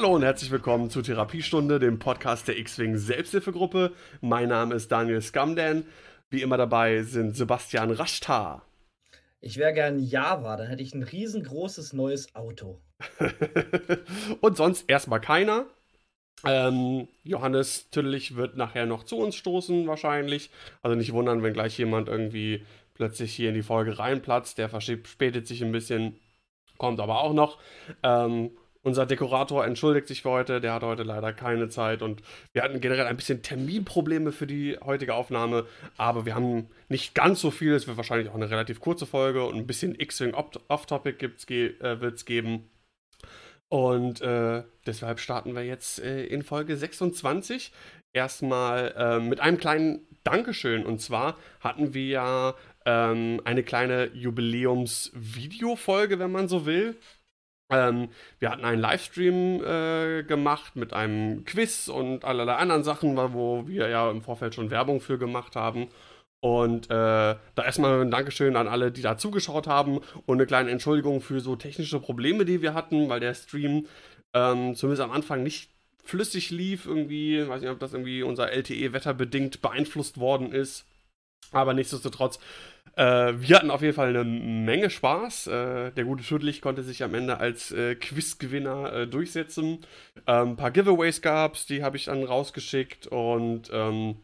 Hallo und herzlich willkommen zur Therapiestunde, dem Podcast der X-Wing Selbsthilfegruppe. Mein Name ist Daniel Scamden. Wie immer dabei sind Sebastian Raschtar. Ich wäre gern Java, dann hätte ich ein riesengroßes neues Auto. und sonst erstmal keiner. Ähm, Johannes Tüllich wird nachher noch zu uns stoßen, wahrscheinlich. Also nicht wundern, wenn gleich jemand irgendwie plötzlich hier in die Folge reinplatzt. Der verspätet sich ein bisschen, kommt aber auch noch. Ähm, unser Dekorator entschuldigt sich für heute, der hat heute leider keine Zeit und wir hatten generell ein bisschen Terminprobleme für die heutige Aufnahme, aber wir haben nicht ganz so viel, es wird wahrscheinlich auch eine relativ kurze Folge und ein bisschen X-Wing Off-Topic äh, wird es geben. Und äh, deshalb starten wir jetzt äh, in Folge 26 erstmal äh, mit einem kleinen Dankeschön. Und zwar hatten wir ja ähm, eine kleine Jubiläums-Video-Folge, wenn man so will. Ähm, wir hatten einen Livestream äh, gemacht mit einem Quiz und allerlei anderen Sachen, wo wir ja im Vorfeld schon Werbung für gemacht haben. Und äh, da erstmal ein Dankeschön an alle, die da zugeschaut haben und eine kleine Entschuldigung für so technische Probleme, die wir hatten, weil der Stream ähm, zumindest am Anfang nicht flüssig lief irgendwie. Weiß nicht, ob das irgendwie unser LTE wetterbedingt beeinflusst worden ist. Aber nichtsdestotrotz äh, wir hatten auf jeden Fall eine Menge Spaß. Äh, der gute Schüttlich konnte sich am Ende als äh, Quizgewinner äh, durchsetzen. Ähm, ein paar Giveaways gab es, die habe ich dann rausgeschickt und ähm,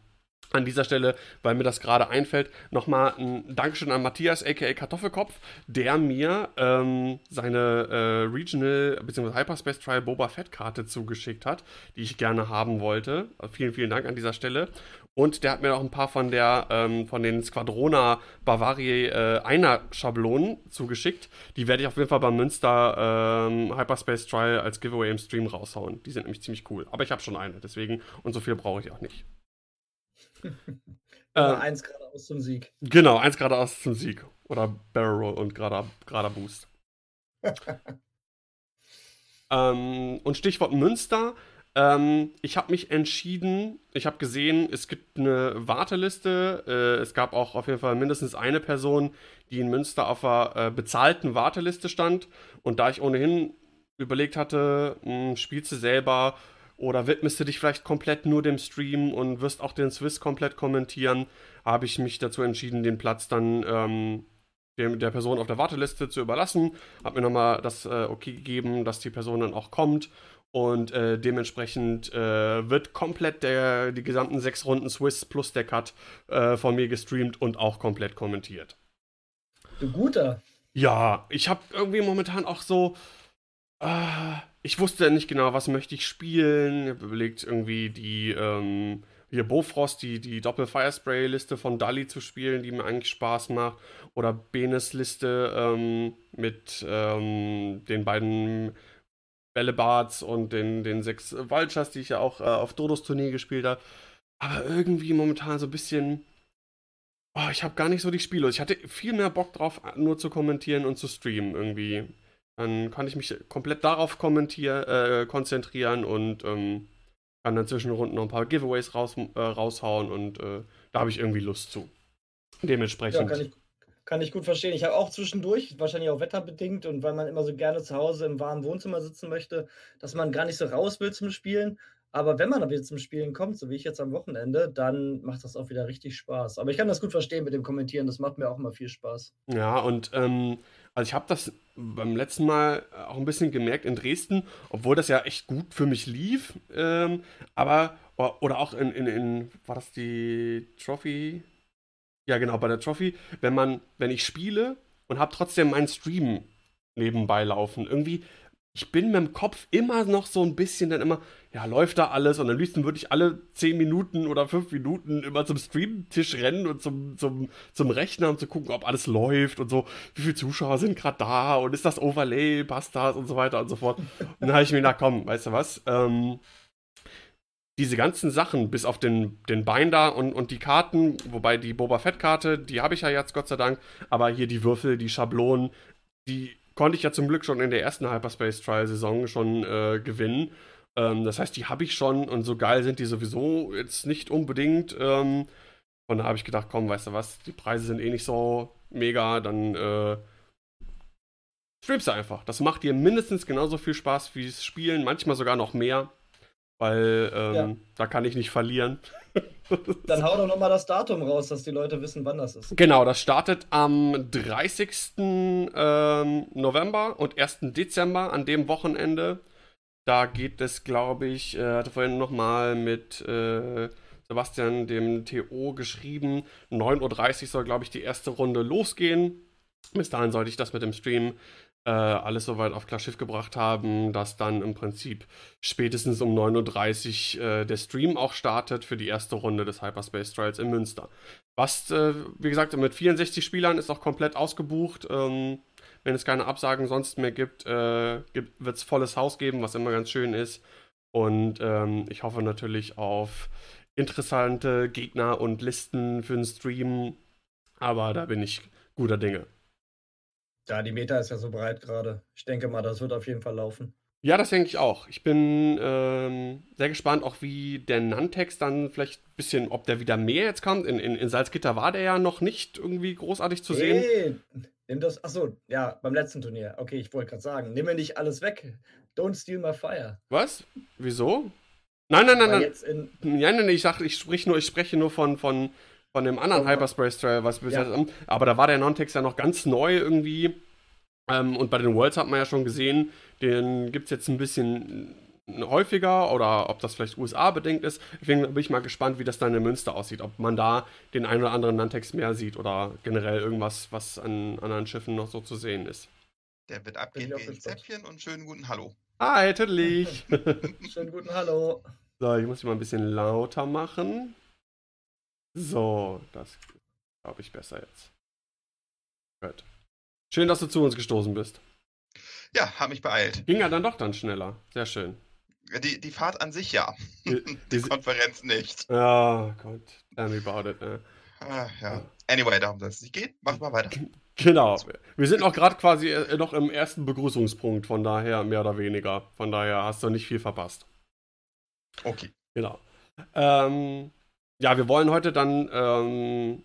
an dieser Stelle, weil mir das gerade einfällt, nochmal ein Dankeschön an Matthias, aka Kartoffelkopf, der mir ähm, seine äh, Regional bzw. Hyperspace Trial Boba Fett Karte zugeschickt hat, die ich gerne haben wollte. Vielen, vielen Dank an dieser Stelle. Und der hat mir auch ein paar von der ähm, von den Squadrona Bavaria äh, einer Schablonen zugeschickt. Die werde ich auf jeden Fall beim Münster ähm, Hyperspace Trial als Giveaway im Stream raushauen. Die sind nämlich ziemlich cool. Aber ich habe schon eine, deswegen und so viel brauche ich auch nicht. Äh, eins geradeaus zum Sieg. Genau, eins geradeaus zum Sieg. Oder Barrel Roll und gerader, gerader Boost. ähm, und Stichwort Münster. Ähm, ich habe mich entschieden, ich habe gesehen, es gibt eine Warteliste. Äh, es gab auch auf jeden Fall mindestens eine Person, die in Münster auf einer äh, bezahlten Warteliste stand. Und da ich ohnehin überlegt hatte, mh, hm, spielst du selber oder widmest du dich vielleicht komplett nur dem Stream und wirst auch den Swiss komplett kommentieren, habe ich mich dazu entschieden, den Platz dann ähm, dem, der Person auf der Warteliste zu überlassen. Habe mir nochmal das äh, Okay gegeben, dass die Person dann auch kommt und äh, dementsprechend äh, wird komplett der, die gesamten sechs Runden Swiss plus der Cut äh, von mir gestreamt und auch komplett kommentiert. Du guter. Ja, ich habe irgendwie momentan auch so. Äh, ich wusste nicht genau, was möchte ich spielen. Ich habe überlegt, irgendwie die. Ähm, hier Bofrost, die, die Doppel-Firespray-Liste von Dali zu spielen, die mir eigentlich Spaß macht. Oder Benes Liste ähm, mit ähm, den beiden Bällebards und den, den sechs Vultures, die ich ja auch äh, auf Dodos Tournee gespielt habe. Aber irgendwie momentan so ein bisschen. Oh, ich habe gar nicht so die Spiele. Ich hatte viel mehr Bock drauf, nur zu kommentieren und zu streamen irgendwie. Dann kann ich mich komplett darauf äh, konzentrieren und ähm, kann dann zwischen Runden noch ein paar Giveaways raus, äh, raushauen und äh, da habe ich irgendwie Lust zu. Dementsprechend. Ja, kann ich, kann ich gut verstehen. Ich habe auch zwischendurch, wahrscheinlich auch wetterbedingt und weil man immer so gerne zu Hause im warmen Wohnzimmer sitzen möchte, dass man gar nicht so raus will zum Spielen. Aber wenn man dann wieder zum Spielen kommt, so wie ich jetzt am Wochenende, dann macht das auch wieder richtig Spaß. Aber ich kann das gut verstehen mit dem Kommentieren, das macht mir auch immer viel Spaß. Ja, und ähm, also ich habe das beim letzten Mal auch ein bisschen gemerkt in Dresden, obwohl das ja echt gut für mich lief. Ähm, aber, oder auch in, in, in, war das die Trophy? Ja, genau, bei der Trophy, wenn man, wenn ich spiele und habe trotzdem meinen Stream nebenbei laufen, irgendwie, ich bin mit dem Kopf immer noch so ein bisschen dann immer, ja, läuft da alles? Und am liebsten würde ich alle 10 Minuten oder 5 Minuten immer zum Streamtisch rennen und zum, zum, zum Rechner, um zu gucken, ob alles läuft und so, wie viele Zuschauer sind gerade da? Und ist das Overlay, passt das? Und so weiter und so fort. Und dann habe ich mir gedacht, komm, weißt du was, ähm, diese ganzen Sachen, bis auf den, den Binder und, und die Karten, wobei die Boba Fett-Karte, die habe ich ja jetzt Gott sei Dank, aber hier die Würfel, die Schablonen, die konnte ich ja zum Glück schon in der ersten Hyperspace Trial-Saison schon äh, gewinnen. Ähm, das heißt, die habe ich schon und so geil sind die sowieso jetzt nicht unbedingt. Ähm, und da habe ich gedacht, komm, weißt du was, die Preise sind eh nicht so mega, dann äh, streamst du einfach. Das macht dir mindestens genauso viel Spaß wie das Spielen, manchmal sogar noch mehr, weil ähm, ja. da kann ich nicht verlieren. Dann hau doch nochmal das Datum raus, dass die Leute wissen, wann das ist. Genau, das startet am 30. Ähm, November und 1. Dezember an dem Wochenende. Da geht es, glaube ich, äh, hatte vorhin nochmal mit äh, Sebastian, dem TO, geschrieben. 9.30 Uhr soll, glaube ich, die erste Runde losgehen. Bis dahin sollte ich das mit dem Stream äh, alles soweit auf klar Schiff gebracht haben, dass dann im Prinzip spätestens um 9.30 Uhr äh, der Stream auch startet für die erste Runde des Hyperspace Trials in Münster. Was, äh, wie gesagt, mit 64 Spielern ist auch komplett ausgebucht. Ähm, wenn es keine Absagen sonst mehr gibt, äh, wird es volles Haus geben, was immer ganz schön ist. Und ähm, ich hoffe natürlich auf interessante Gegner und Listen für den Stream. Aber da bin ich guter Dinge. Ja, die Meta ist ja so breit gerade. Ich denke mal, das wird auf jeden Fall laufen. Ja, das denke ich auch. Ich bin ähm, sehr gespannt, auch wie der Nantex dann vielleicht ein bisschen, ob der wieder mehr jetzt kommt. In, in, in Salzgitter war der ja noch nicht irgendwie großartig zu sehen. Nee, nimm das. Achso, ja, beim letzten Turnier. Okay, ich wollte gerade sagen, nimm mir nicht alles weg. Don't steal my fire. Was? Wieso? Nein, nein, nein, nein. Nein, nein, ich sag, ich sprich nur, ich spreche nur von, von, von dem anderen oh, Hyperspace Trail, was bis ja. jetzt. Aber da war der Nontex ja noch ganz neu irgendwie. Ähm, und bei den Worlds hat man ja schon gesehen, den gibt es jetzt ein bisschen häufiger oder ob das vielleicht USA bedingt ist. Deswegen bin ich mal gespannt, wie das dann in Münster aussieht. Ob man da den einen oder anderen Nantex mehr sieht oder generell irgendwas, was an anderen Schiffen noch so zu sehen ist. Der wird abgehen wie ein Zäpfchen und schönen guten Hallo. Hi, Tüdelig. schönen guten Hallo. So, ich muss dich mal ein bisschen lauter machen. So, das glaube ich besser jetzt. Gut. Schön, dass du zu uns gestoßen bist. Ja, habe mich beeilt. Ging ja dann doch dann schneller. Sehr schön. Die, die Fahrt an sich ja. Die, die Konferenz nicht. Ja, Gott. Tell me about it. Ne? Ah, ja. Anyway, darum soll es nicht gehen. Mach mal weiter. Genau. Wir sind auch gerade quasi äh, noch im ersten Begrüßungspunkt, von daher mehr oder weniger. Von daher hast du nicht viel verpasst. Okay. Genau. Ähm, ja, wir wollen heute dann ähm,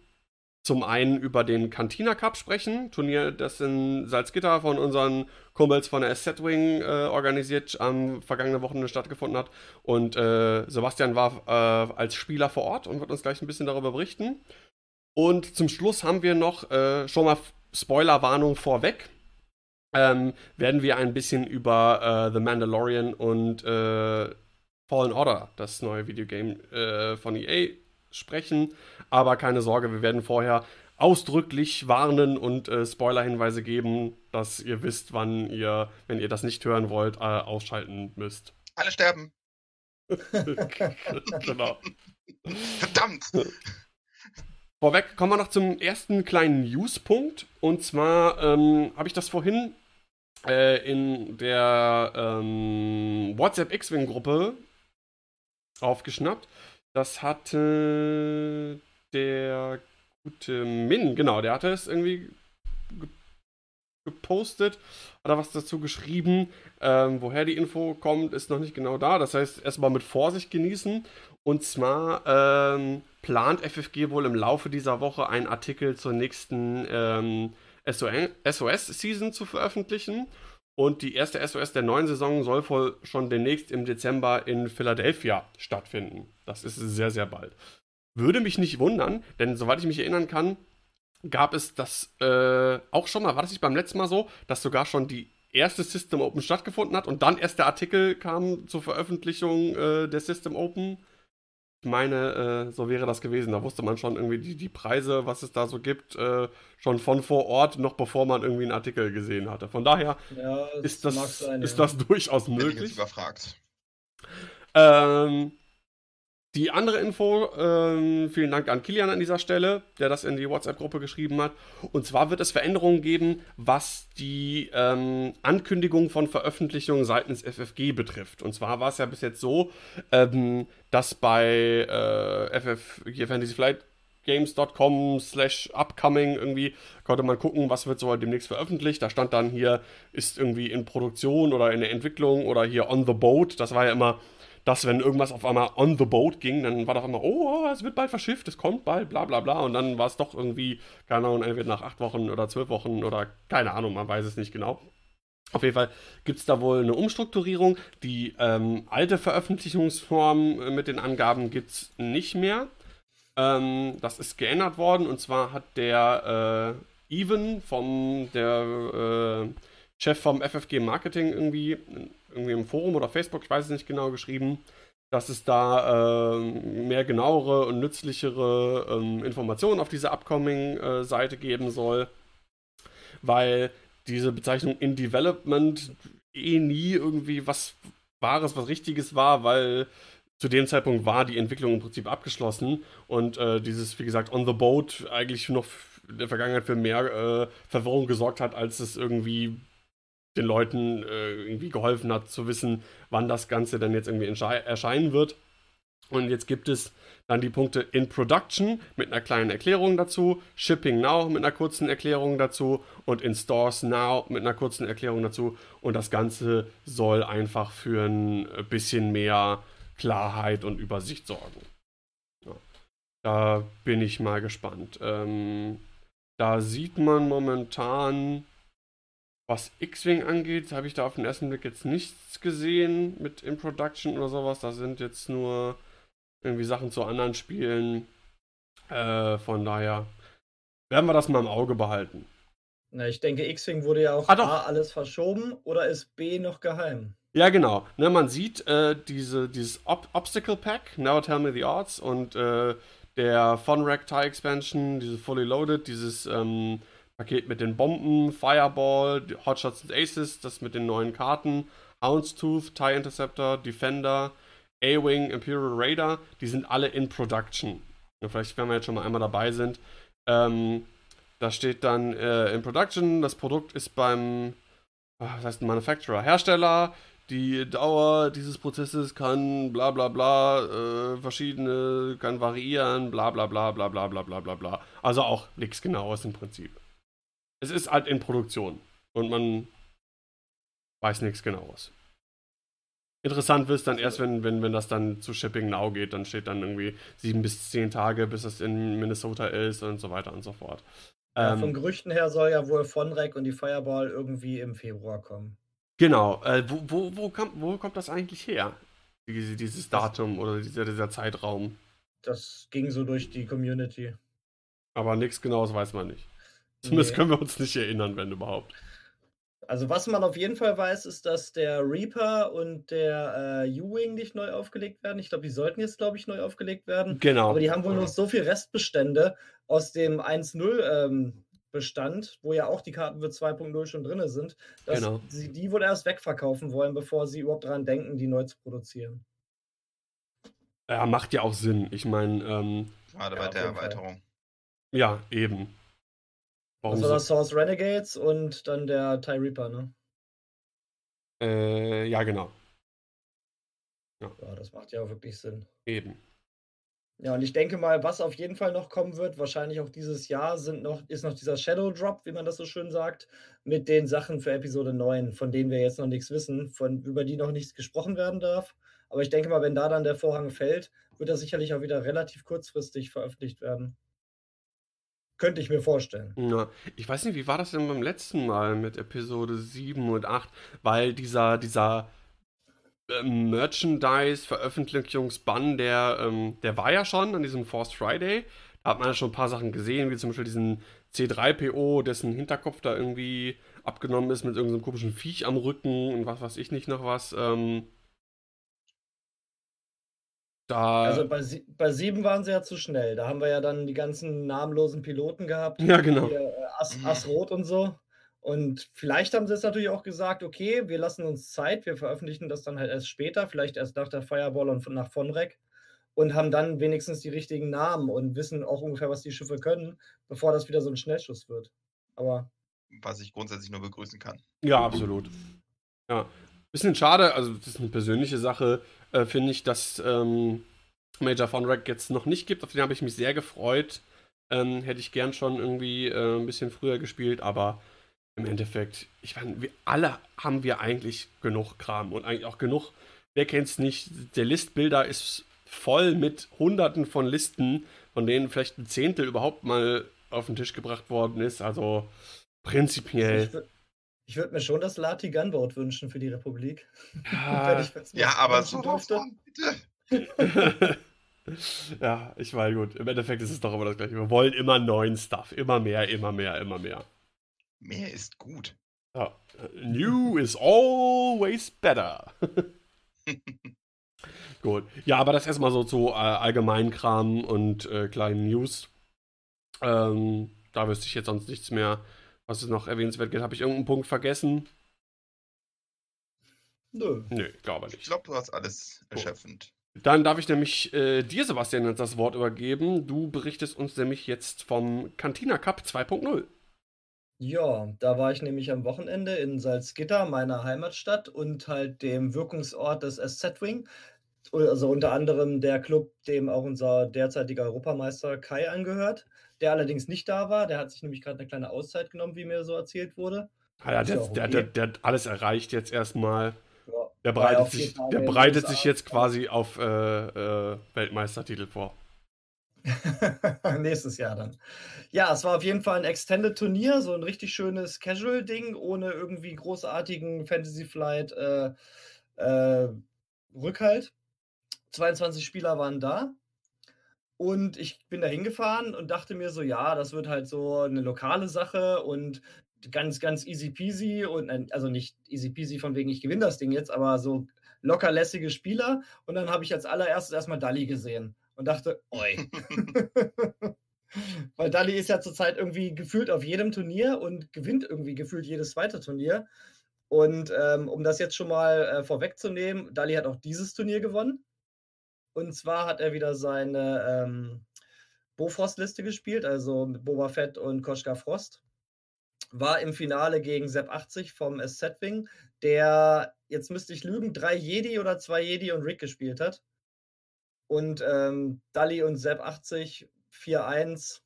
zum einen über den Cantina Cup sprechen, Turnier, das in Salzgitter von unseren Kumpels von der Asset Wing äh, organisiert am vergangenen Wochenende stattgefunden hat. Und äh, Sebastian war äh, als Spieler vor Ort und wird uns gleich ein bisschen darüber berichten. Und zum Schluss haben wir noch äh, schon mal Spoilerwarnung vorweg. Ähm, werden wir ein bisschen über äh, The Mandalorian und äh, Fallen Order, das neue Videogame äh, von EA, sprechen. Aber keine Sorge, wir werden vorher ausdrücklich warnen und äh, Spoiler-Hinweise geben, dass ihr wisst, wann ihr, wenn ihr das nicht hören wollt, äh, ausschalten müsst. Alle sterben. genau. Verdammt! Vorweg kommen wir noch zum ersten kleinen News-Punkt. Und zwar ähm, habe ich das vorhin äh, in der ähm, WhatsApp X-Wing-Gruppe aufgeschnappt. Das hatte der gute Min, genau, der hatte es irgendwie gepostet oder was dazu geschrieben. Ähm, woher die Info kommt, ist noch nicht genau da. Das heißt, erstmal mit Vorsicht genießen. Und zwar ähm, plant FFG wohl im Laufe dieser Woche einen Artikel zur nächsten ähm, SOS-Season zu veröffentlichen. Und die erste SOS der neuen Saison soll wohl schon demnächst im Dezember in Philadelphia stattfinden. Das ist sehr, sehr bald. Würde mich nicht wundern, denn soweit ich mich erinnern kann, gab es das äh, auch schon mal, war das nicht beim letzten Mal so, dass sogar schon die erste System Open stattgefunden hat und dann erst der Artikel kam zur Veröffentlichung äh, der System Open meine, äh, so wäre das gewesen. Da wusste man schon irgendwie die, die Preise, was es da so gibt, äh, schon von vor Ort, noch bevor man irgendwie einen Artikel gesehen hatte. Von daher ja, ist, das, sein, ist ja. das durchaus möglich. Bin ich jetzt überfragt. Ähm, die andere Info, ähm, vielen Dank an Kilian an dieser Stelle, der das in die WhatsApp-Gruppe geschrieben hat. Und zwar wird es Veränderungen geben, was die ähm, Ankündigung von Veröffentlichungen seitens FFG betrifft. Und zwar war es ja bis jetzt so, ähm, dass bei äh, FF, hier Fantasy Flight games.com slash upcoming irgendwie konnte man gucken, was wird so demnächst veröffentlicht. Da stand dann hier, ist irgendwie in Produktion oder in der Entwicklung oder hier on the boat. Das war ja immer dass wenn irgendwas auf einmal on the boat ging, dann war doch immer, oh, es wird bald verschifft, es kommt bald, bla bla bla. Und dann war es doch irgendwie, keine Ahnung, entweder nach acht Wochen oder zwölf Wochen oder keine Ahnung, man weiß es nicht genau. Auf jeden Fall gibt es da wohl eine Umstrukturierung. Die ähm, alte Veröffentlichungsform äh, mit den Angaben gibt es nicht mehr. Ähm, das ist geändert worden und zwar hat der äh, Even vom der äh, Chef vom FFG Marketing irgendwie, irgendwie im Forum oder Facebook, ich weiß es nicht genau, geschrieben, dass es da äh, mehr genauere und nützlichere ähm, Informationen auf dieser Upcoming-Seite geben soll, weil diese Bezeichnung in Development eh nie irgendwie was Wahres, was Richtiges war, weil zu dem Zeitpunkt war die Entwicklung im Prinzip abgeschlossen und äh, dieses, wie gesagt, on the boat eigentlich noch in der Vergangenheit für mehr äh, Verwirrung gesorgt hat, als es irgendwie den Leuten äh, irgendwie geholfen hat zu wissen, wann das Ganze dann jetzt irgendwie erscheinen wird. Und jetzt gibt es dann die Punkte in Production mit einer kleinen Erklärung dazu, Shipping Now mit einer kurzen Erklärung dazu und in Stores Now mit einer kurzen Erklärung dazu. Und das Ganze soll einfach für ein bisschen mehr Klarheit und Übersicht sorgen. Ja. Da bin ich mal gespannt. Ähm, da sieht man momentan was X-Wing angeht, habe ich da auf den ersten Blick jetzt nichts gesehen mit In Production oder sowas. Da sind jetzt nur irgendwie Sachen zu anderen Spielen. Äh, von daher werden wir das mal im Auge behalten. Na, ich denke, X-Wing wurde ja auch ah, A, alles verschoben oder ist B noch geheim? Ja, genau. Ne, man sieht äh, diese, dieses Ob Obstacle Pack, Now Tell Me the Odds, und äh, der Fun Rack Tie Expansion, diese Fully Loaded, dieses ähm, Paket mit den Bomben, Fireball, Hotshots and Aces, das mit den neuen Karten, Houndstooth, TIE Interceptor, Defender, A-Wing, Imperial Raider, die sind alle in Production. Ja, vielleicht, wenn wir jetzt schon mal einmal dabei sind. Ähm, da steht dann äh, in Production, das Produkt ist beim, ah, was heißt Manufacturer, Hersteller, die Dauer dieses Prozesses kann bla bla bla, äh, verschiedene, kann variieren, bla bla bla bla bla bla bla bla bla. Also auch nichts genaues im Prinzip es ist halt in Produktion und man weiß nichts genaues. Interessant wird es dann erst, wenn, wenn, wenn das dann zu Shipping Now geht, dann steht dann irgendwie sieben bis zehn Tage, bis es in Minnesota ist und so weiter und so fort. Ja, ähm, von Gerüchten her soll ja wohl Vonrek und die Fireball irgendwie im Februar kommen. Genau. Äh, wo, wo, wo, kommt, wo kommt das eigentlich her? Diese, dieses Datum oder dieser, dieser Zeitraum? Das ging so durch die Community. Aber nichts Genaues weiß man nicht. Zumindest nee. können wir uns nicht erinnern, wenn überhaupt. Also was man auf jeden Fall weiß, ist, dass der Reaper und der äh, U-Wing nicht neu aufgelegt werden. Ich glaube, die sollten jetzt, glaube ich, neu aufgelegt werden. Genau. Aber die haben wohl noch so viel Restbestände aus dem 1.0 ähm, Bestand, wo ja auch die Karten für 2.0 schon drin sind, dass genau. sie die wohl erst wegverkaufen wollen, bevor sie überhaupt daran denken, die neu zu produzieren. Ja, macht ja auch Sinn. Ich meine, ähm, gerade bei der Erweiterung. Fall. Ja, eben. Das war das Source Renegades und dann der TIE Reaper, ne? Äh, ja, genau. Ja. ja, das macht ja auch wirklich Sinn. Eben. Ja, und ich denke mal, was auf jeden Fall noch kommen wird, wahrscheinlich auch dieses Jahr, sind noch, ist noch dieser Shadow Drop, wie man das so schön sagt, mit den Sachen für Episode 9, von denen wir jetzt noch nichts wissen, von, über die noch nichts gesprochen werden darf. Aber ich denke mal, wenn da dann der Vorhang fällt, wird er sicherlich auch wieder relativ kurzfristig veröffentlicht werden. Könnte ich mir vorstellen. Ja, ich weiß nicht, wie war das denn beim letzten Mal mit Episode 7 und 8? Weil dieser, dieser ähm, Merchandise-Veröffentlichungsbann, der, ähm, der war ja schon an diesem Forced Friday. Da hat man ja schon ein paar Sachen gesehen, wie zum Beispiel diesen C3PO, dessen Hinterkopf da irgendwie abgenommen ist mit irgendeinem komischen Viech am Rücken und was weiß ich nicht noch was. Ähm, da also bei, bei sieben waren sie ja zu schnell. Da haben wir ja dann die ganzen namenlosen Piloten gehabt. Ja, genau. Hier, äh, As, und so. Und vielleicht haben sie es natürlich auch gesagt, okay, wir lassen uns Zeit, wir veröffentlichen das dann halt erst später, vielleicht erst nach der Fireball und nach Vonrek und haben dann wenigstens die richtigen Namen und wissen auch ungefähr, was die Schiffe können, bevor das wieder so ein Schnellschuss wird. Aber. Was ich grundsätzlich nur begrüßen kann. Ja, absolut. Ja. Bisschen schade, also das ist eine persönliche Sache, äh, finde ich, dass ähm, Major Fonrack jetzt noch nicht gibt. Auf den habe ich mich sehr gefreut. Ähm, hätte ich gern schon irgendwie äh, ein bisschen früher gespielt, aber im Endeffekt, ich meine, wir alle haben wir eigentlich genug Kram und eigentlich auch genug, wer kennt es nicht, der Listbilder ist voll mit hunderten von Listen, von denen vielleicht ein Zehntel überhaupt mal auf den Tisch gebracht worden ist. Also prinzipiell. Ich, würde mir schon das Lati Gunboat wünschen für die Republik. Ja, ja aber so durfte. bitte. ja, ich meine, gut. Im Endeffekt ist es doch immer das Gleiche. Wir wollen immer neuen Stuff. Immer mehr, immer mehr, immer mehr. Mehr ist gut. Ja. New is always better. gut. Ja, aber das erstmal so zu äh, Allgemeinkram und äh, kleinen News. Ähm, da wüsste ich jetzt sonst nichts mehr, was es noch erwähnenswert geht. Habe ich irgendeinen Punkt vergessen? Nö. Nö, glaube nicht. Ich glaube, du hast alles erschöpfend. Dann darf ich nämlich äh, dir, Sebastian, jetzt das Wort übergeben. Du berichtest uns nämlich jetzt vom Cantina Cup 2.0. Ja, da war ich nämlich am Wochenende in Salzgitter, meiner Heimatstadt, und halt dem Wirkungsort des SZ-Wing. Also unter anderem der Club, dem auch unser derzeitiger Europameister Kai angehört, der allerdings nicht da war. Der hat sich nämlich gerade eine kleine Auszeit genommen, wie mir so erzählt wurde. Ah ja, der, ja der, der, der, hat alles erreicht jetzt erstmal. Ja, der bereitet, sich, der bereitet sich jetzt quasi auf äh, äh, Weltmeistertitel vor. Nächstes Jahr dann. Ja, es war auf jeden Fall ein Extended-Turnier, so ein richtig schönes Casual-Ding, ohne irgendwie großartigen Fantasy Flight äh, äh, Rückhalt. 22 Spieler waren da. Und ich bin da hingefahren und dachte mir so, ja, das wird halt so eine lokale Sache und ganz, ganz easy peasy und also nicht easy peasy von wegen, ich gewinne das Ding jetzt, aber so lockerlässige Spieler. Und dann habe ich als allererstes erstmal Dali gesehen und dachte, oi. Weil Dali ist ja zurzeit irgendwie gefühlt auf jedem Turnier und gewinnt irgendwie gefühlt jedes zweite Turnier. Und ähm, um das jetzt schon mal äh, vorwegzunehmen, Dali hat auch dieses Turnier gewonnen. Und zwar hat er wieder seine ähm, Bofrost-Liste gespielt, also mit Boba Fett und Koschka Frost. War im Finale gegen Sepp 80 vom SZ-Wing, der, jetzt müsste ich lügen, drei Jedi oder zwei Jedi und Rick gespielt hat. Und ähm, Dali und Sepp 80 4-1.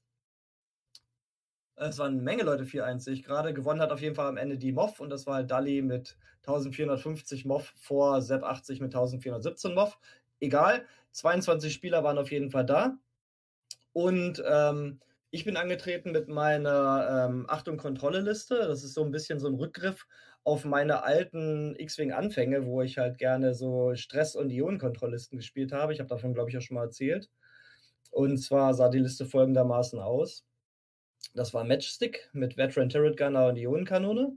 Es waren eine Menge Leute 4-1, sehe ich gerade. Gewonnen hat auf jeden Fall am Ende die MOV und das war halt Dali mit 1450 MOV vor Sepp 80 mit 1417 MOV egal. 22 Spieler waren auf jeden Fall da. Und ähm, ich bin angetreten mit meiner ähm, Achtung Kontrolle-Liste. Das ist so ein bisschen so ein Rückgriff auf meine alten X-Wing-Anfänge, wo ich halt gerne so Stress- und Ionenkontrolllisten gespielt habe. Ich habe davon, glaube ich, auch schon mal erzählt. Und zwar sah die Liste folgendermaßen aus. Das war Matchstick mit Veteran Turret Gunner und Ionenkanone.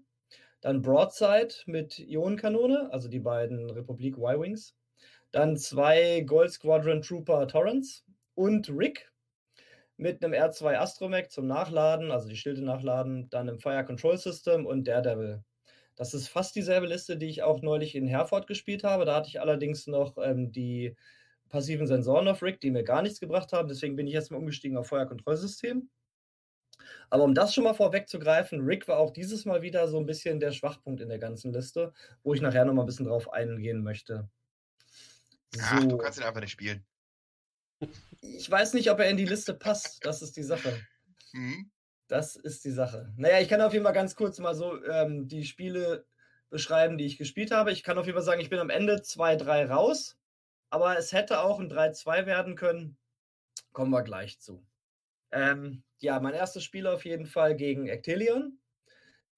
Dann Broadside mit Ionenkanone, also die beiden Republik Y-Wings. Dann zwei Gold Squadron Trooper Torrents und Rick mit einem R2 Astromech zum Nachladen, also die Schilde nachladen, dann im Fire Control System und Daredevil. Das ist fast dieselbe Liste, die ich auch neulich in Herford gespielt habe. Da hatte ich allerdings noch ähm, die passiven Sensoren auf Rick, die mir gar nichts gebracht haben. Deswegen bin ich jetzt mal umgestiegen auf Feuerkontrollsystem. Aber um das schon mal vorwegzugreifen, Rick war auch dieses Mal wieder so ein bisschen der Schwachpunkt in der ganzen Liste, wo ich nachher noch mal ein bisschen drauf eingehen möchte. So. Ach, du kannst ihn einfach nicht spielen. Ich weiß nicht, ob er in die Liste passt. Das ist die Sache. Mhm. Das ist die Sache. Naja, ich kann auf jeden Fall ganz kurz mal so ähm, die Spiele beschreiben, die ich gespielt habe. Ich kann auf jeden Fall sagen, ich bin am Ende 2-3 raus. Aber es hätte auch ein 3-2 werden können. Kommen wir gleich zu. Ähm, ja, mein erstes Spiel auf jeden Fall gegen Ectelion.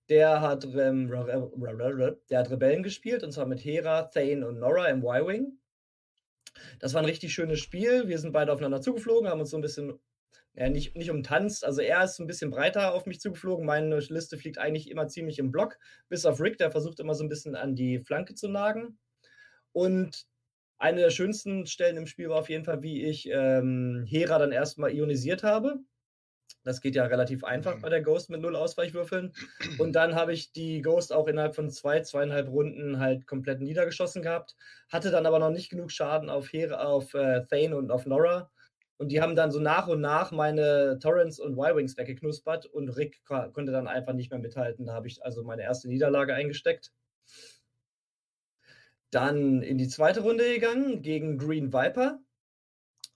Der hat, ähm, der hat Rebellen gespielt, und zwar mit Hera, Thane und Nora im Y-Wing. Das war ein richtig schönes Spiel. Wir sind beide aufeinander zugeflogen, haben uns so ein bisschen ja, nicht, nicht umtanzt. Also er ist ein bisschen breiter auf mich zugeflogen. Meine Liste fliegt eigentlich immer ziemlich im Block, bis auf Rick, der versucht immer so ein bisschen an die Flanke zu nagen. Und eine der schönsten Stellen im Spiel war auf jeden Fall, wie ich ähm, Hera dann erstmal ionisiert habe. Das geht ja relativ einfach mhm. bei der Ghost mit null Ausweichwürfeln. Und dann habe ich die Ghost auch innerhalb von zwei, zweieinhalb Runden halt komplett niedergeschossen gehabt. Hatte dann aber noch nicht genug Schaden auf, Her auf äh, Thane und auf Nora. Und die haben dann so nach und nach meine Torrents und Y-Wings weggeknuspert und Rick konnte dann einfach nicht mehr mithalten. Da habe ich also meine erste Niederlage eingesteckt. Dann in die zweite Runde gegangen gegen Green Viper.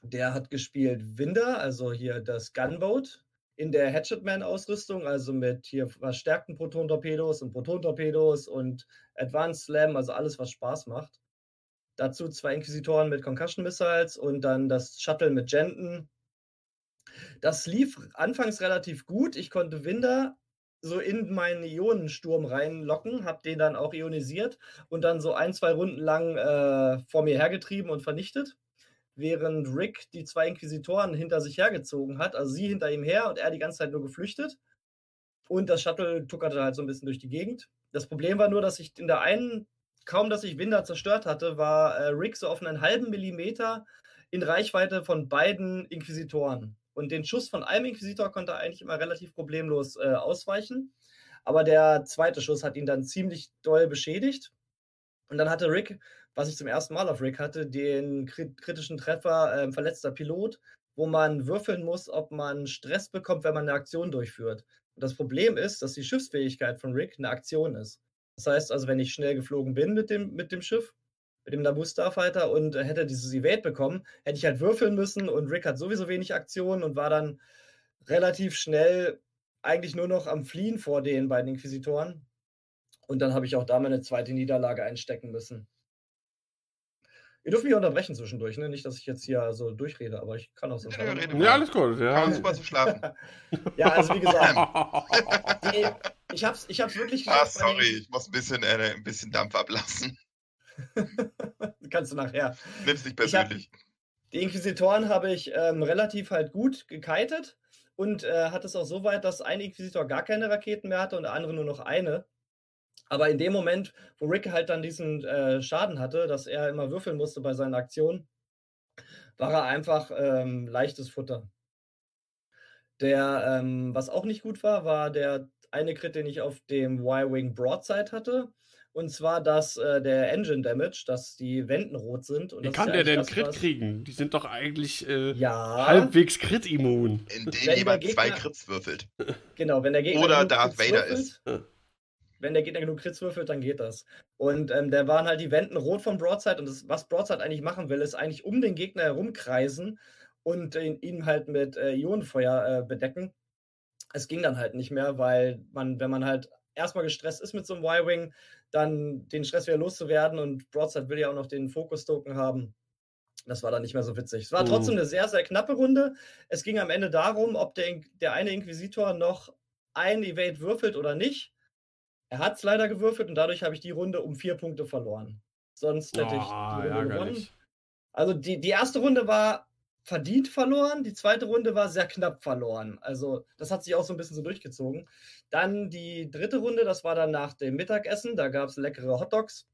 Der hat gespielt Winder, also hier das Gunboat in der Hatchetman-Ausrüstung, also mit hier verstärkten Proton-Torpedos und Proton-Torpedos und Advanced Slam, also alles, was Spaß macht. Dazu zwei Inquisitoren mit Concussion Missiles und dann das Shuttle mit Genten. Das lief anfangs relativ gut. Ich konnte Winder so in meinen Ionensturm reinlocken, habe den dann auch ionisiert und dann so ein, zwei Runden lang äh, vor mir hergetrieben und vernichtet, während Rick die zwei Inquisitoren hinter sich hergezogen hat, also sie hinter ihm her und er die ganze Zeit nur geflüchtet. Und das Shuttle tuckerte halt so ein bisschen durch die Gegend. Das Problem war nur, dass ich in der einen, kaum dass ich Winder zerstört hatte, war äh, Rick so auf einen halben Millimeter in Reichweite von beiden Inquisitoren. Und den Schuss von einem Inquisitor konnte er eigentlich immer relativ problemlos äh, ausweichen. Aber der zweite Schuss hat ihn dann ziemlich doll beschädigt. Und dann hatte Rick, was ich zum ersten Mal auf Rick hatte, den kritischen Treffer äh, verletzter Pilot, wo man würfeln muss, ob man Stress bekommt, wenn man eine Aktion durchführt. Und das Problem ist, dass die Schiffsfähigkeit von Rick eine Aktion ist. Das heißt also, wenn ich schnell geflogen bin mit dem, mit dem Schiff, mit dem Naboo Starfighter und hätte dieses Evade bekommen, hätte ich halt würfeln müssen und Rick hat sowieso wenig Aktionen und war dann relativ schnell eigentlich nur noch am Fliehen vor den beiden Inquisitoren. Und dann habe ich auch da meine zweite Niederlage einstecken müssen. Ihr dürft mich unterbrechen zwischendurch, ne? Nicht, dass ich jetzt hier so durchrede, aber ich kann auch so. Ja, ja, alles gut. Ja. Kann super so schlafen. ja, also wie gesagt, die, ich hab's, ich hab's wirklich. Ah, sorry, ich muss ein bisschen, äh, ein bisschen Dampf ablassen. Kannst du nachher. Nimm's nicht persönlich. Hab, die Inquisitoren habe ich ähm, relativ halt gut gekitet und äh, hat es auch so weit, dass ein Inquisitor gar keine Raketen mehr hatte und der andere nur noch eine. Aber in dem Moment, wo Rick halt dann diesen äh, Schaden hatte, dass er immer würfeln musste bei seinen Aktionen, war er einfach ähm, leichtes Futter. Der, ähm, was auch nicht gut war, war der eine Crit, den ich auf dem Y-Wing Broadside hatte. Und zwar, dass äh, der Engine Damage, dass die Wänden rot sind. Und Wie kann der denn das, Crit kriegen? Die sind doch eigentlich äh, ja. halbwegs Crit-immun. Indem jemand Gegner... zwei Crits würfelt. Genau, wenn der Gegner. Oder Darth Vader würfelt, ist. Wenn der Gegner genug Crits würfelt, dann geht das. Und ähm, da waren halt die Wänden rot von Broadside. Und das, was Broadside eigentlich machen will, ist eigentlich um den Gegner herumkreisen und ihn, ihn halt mit äh, Ionenfeuer äh, bedecken. Es ging dann halt nicht mehr, weil man, wenn man halt erstmal gestresst ist mit so einem Y-Wing, dann den Stress wieder loszuwerden und Broadside will ja auch noch den Fokus-Token haben. Das war dann nicht mehr so witzig. Es war uh. trotzdem eine sehr, sehr knappe Runde. Es ging am Ende darum, ob der, der eine Inquisitor noch ein Evade würfelt oder nicht. Er hat es leider gewürfelt und dadurch habe ich die Runde um vier Punkte verloren. Sonst hätte oh, ich die Runde gewonnen. Also die, die erste Runde war verdient verloren. Die zweite Runde war sehr knapp verloren. Also das hat sich auch so ein bisschen so durchgezogen. Dann die dritte Runde, das war dann nach dem Mittagessen. Da gab es leckere Hotdogs.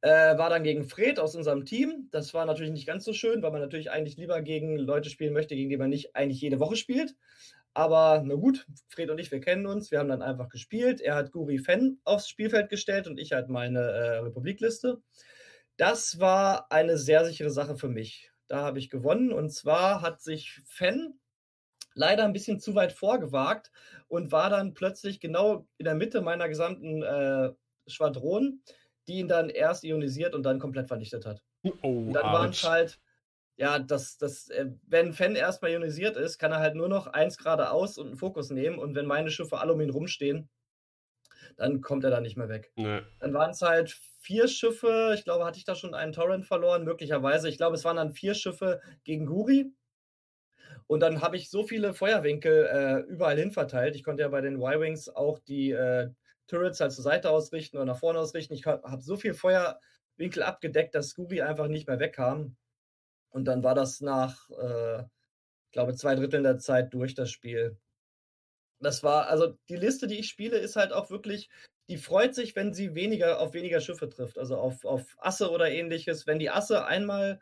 Äh, war dann gegen Fred aus unserem Team. Das war natürlich nicht ganz so schön, weil man natürlich eigentlich lieber gegen Leute spielen möchte, gegen die man nicht eigentlich jede Woche spielt. Aber na gut, Fred und ich, wir kennen uns. Wir haben dann einfach gespielt. Er hat Guri Fan aufs Spielfeld gestellt und ich halt meine äh, Republikliste. Das war eine sehr sichere Sache für mich. Da habe ich gewonnen. Und zwar hat sich Fan leider ein bisschen zu weit vorgewagt und war dann plötzlich genau in der Mitte meiner gesamten äh, Schwadron, die ihn dann erst ionisiert und dann komplett vernichtet hat. Oh, und dann waren es halt, ja, das, das, äh, wenn Fan erstmal ionisiert ist, kann er halt nur noch eins geradeaus und einen Fokus nehmen und wenn meine Schiffe alle um ihn rumstehen, dann kommt er da nicht mehr weg. Nee. Dann waren es halt vier Schiffe, ich glaube, hatte ich da schon einen Torrent verloren, möglicherweise. Ich glaube, es waren dann vier Schiffe gegen Guri. Und dann habe ich so viele Feuerwinkel äh, überall hin verteilt. Ich konnte ja bei den Y-Wings auch die äh, Turrets halt zur Seite ausrichten oder nach vorne ausrichten. Ich habe so viel Feuerwinkel abgedeckt, dass Guri einfach nicht mehr wegkam. Und dann war das nach, äh, ich glaube, zwei Dritteln der Zeit durch das Spiel. Das war, also die Liste, die ich spiele, ist halt auch wirklich, die freut sich, wenn sie weniger auf weniger Schiffe trifft, also auf, auf Asse oder ähnliches. Wenn die Asse einmal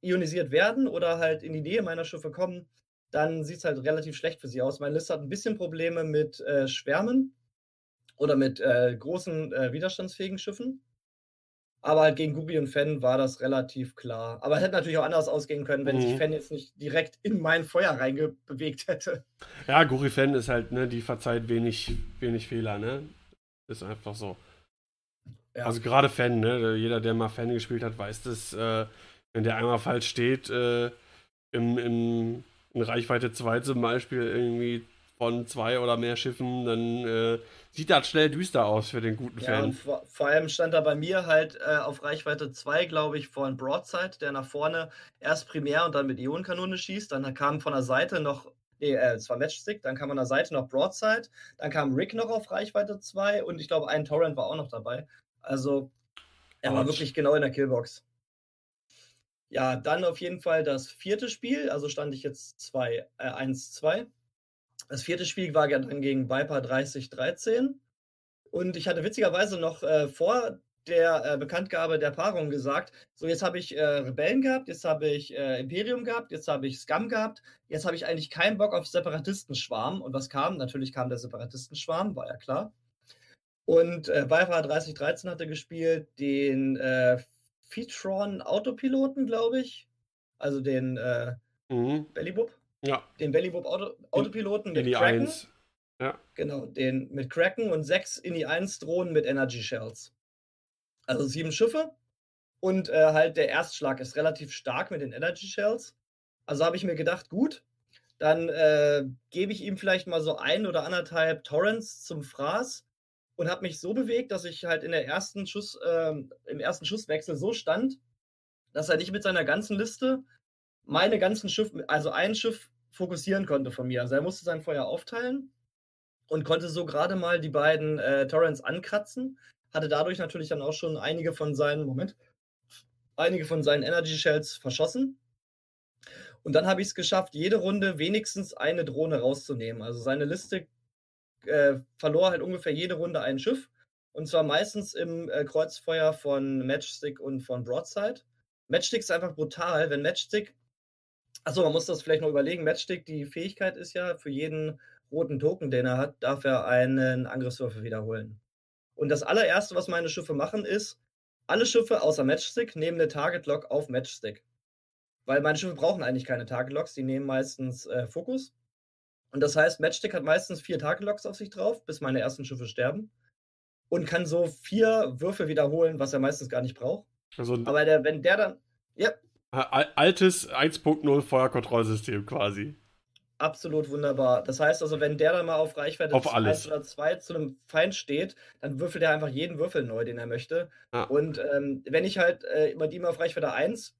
ionisiert werden oder halt in die Nähe meiner Schiffe kommen, dann sieht es halt relativ schlecht für sie aus. Meine Liste hat ein bisschen Probleme mit äh, Schwärmen oder mit äh, großen äh, widerstandsfähigen Schiffen. Aber halt gegen Gubi und Fan war das relativ klar. Aber es hätte natürlich auch anders ausgehen können, wenn mhm. sich Fan jetzt nicht direkt in mein Feuer reingebewegt hätte. Ja, Guri Fan ist halt, ne, die verzeiht wenig, wenig Fehler, ne? Ist einfach so. Ja. Also gerade Fan, ne? Jeder, der mal Fan gespielt hat, weiß das, äh, wenn der einmal falsch steht, äh, im, im, in Reichweite 2 zum Beispiel irgendwie von zwei oder mehr Schiffen, dann äh, sieht das schnell düster aus für den guten ja, Fan. Vor, vor, allem stand da bei mir halt äh, auf Reichweite 2, glaube ich, von Broadside, der nach vorne erst primär und dann mit Ionenkanone schießt. Dann kam von der Seite noch Nee, äh, es war Matchstick, dann kam an der Seite noch Broadside, dann kam Rick noch auf Reichweite 2 und ich glaube, ein Torrent war auch noch dabei. Also, er war wirklich genau in der Killbox. Ja, dann auf jeden Fall das vierte Spiel, also stand ich jetzt 2, äh, 1-2. Das vierte Spiel war dann gegen Viper 30-13. Und ich hatte witzigerweise noch äh, vor der äh, Bekanntgabe der Paarung gesagt, so jetzt habe ich äh, Rebellen gehabt, jetzt habe ich äh, Imperium gehabt, jetzt habe ich Scum gehabt, jetzt habe ich eigentlich keinen Bock auf Separatistenschwarm. Und was kam? Natürlich kam der Separatistenschwarm, war ja klar. Und äh, Viper 3013 hatte gespielt den äh, Featron Autopiloten, glaube ich. Also den äh, mhm. Bellybub. Ja. Den Bellybub Auto, Autopiloten mit Kraken. 1. Ja. Genau, den mit Kraken und sechs Indie 1 Drohnen mit Energy Shells. Also sieben Schiffe. Und äh, halt der Erstschlag ist relativ stark mit den Energy Shells. Also habe ich mir gedacht, gut, dann äh, gebe ich ihm vielleicht mal so ein oder anderthalb Torrents zum Fraß und habe mich so bewegt, dass ich halt in der ersten Schuss, äh, im ersten Schusswechsel so stand, dass er nicht mit seiner ganzen Liste meine ganzen Schiffe, also ein Schiff fokussieren konnte von mir. Also er musste sein Feuer aufteilen und konnte so gerade mal die beiden äh, Torrents ankratzen hatte dadurch natürlich dann auch schon einige von seinen, Moment, einige von seinen Energy Shells verschossen. Und dann habe ich es geschafft, jede Runde wenigstens eine Drohne rauszunehmen. Also seine Liste äh, verlor halt ungefähr jede Runde ein Schiff. Und zwar meistens im äh, Kreuzfeuer von Matchstick und von Broadside. Matchstick ist einfach brutal, wenn Matchstick. Achso, man muss das vielleicht noch überlegen. Matchstick, die Fähigkeit ist ja, für jeden roten Token, den er hat, darf er einen Angriffswürfel wiederholen. Und das allererste, was meine Schiffe machen, ist, alle Schiffe außer Matchstick nehmen eine Target Lock auf Matchstick. Weil meine Schiffe brauchen eigentlich keine Target Locks, die nehmen meistens äh, Fokus. Und das heißt, Matchstick hat meistens vier Target Locks auf sich drauf, bis meine ersten Schiffe sterben. Und kann so vier Würfel wiederholen, was er meistens gar nicht braucht. Also, Aber der, wenn der dann. Ja. Altes 1.0 Feuerkontrollsystem quasi absolut wunderbar. Das heißt also, wenn der dann mal auf Reichweite auf 1 oder 2 zu einem Feind steht, dann würfelt er einfach jeden Würfel neu, den er möchte. Ah. Und ähm, wenn ich halt äh, mit ihm auf Reichweite 1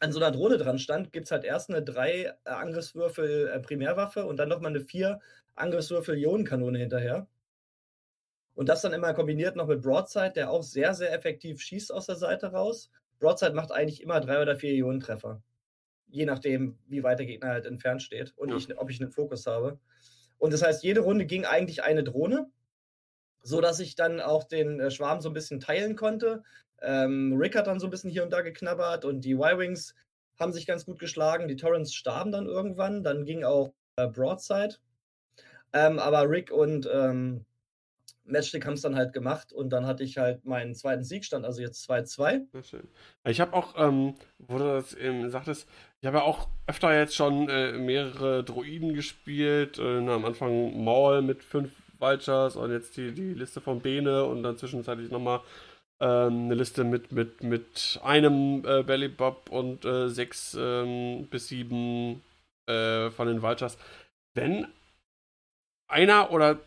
an so einer Drohne dran stand, gibt es halt erst eine 3 äh, Angriffswürfel äh, Primärwaffe und dann nochmal eine 4 Angriffswürfel Ionenkanone hinterher. Und das dann immer kombiniert noch mit Broadside, der auch sehr, sehr effektiv schießt aus der Seite raus. Broadside macht eigentlich immer drei oder vier Ionentreffer je nachdem, wie weit der Gegner halt entfernt steht und ja. ich, ob ich einen Fokus habe. Und das heißt, jede Runde ging eigentlich eine Drohne, so dass ich dann auch den äh, Schwarm so ein bisschen teilen konnte. Ähm, Rick hat dann so ein bisschen hier und da geknabbert und die Y-Wings haben sich ganz gut geschlagen. Die Torrents starben dann irgendwann. Dann ging auch äh, Broadside. Ähm, aber Rick und ähm, Matchstick haben es dann halt gemacht und dann hatte ich halt meinen zweiten Siegstand, also jetzt 2-2. Ich habe auch, ähm, wo du das eben sagtest, ich habe ja auch öfter jetzt schon äh, mehrere Droiden gespielt. Äh, am Anfang Maul mit fünf Vultures und jetzt die, die Liste von Bene und dann zwischenzeitlich nochmal ähm, eine Liste mit, mit, mit einem äh, Bellybob und äh, sechs ähm, bis sieben äh, von den Vultures. Wenn einer oder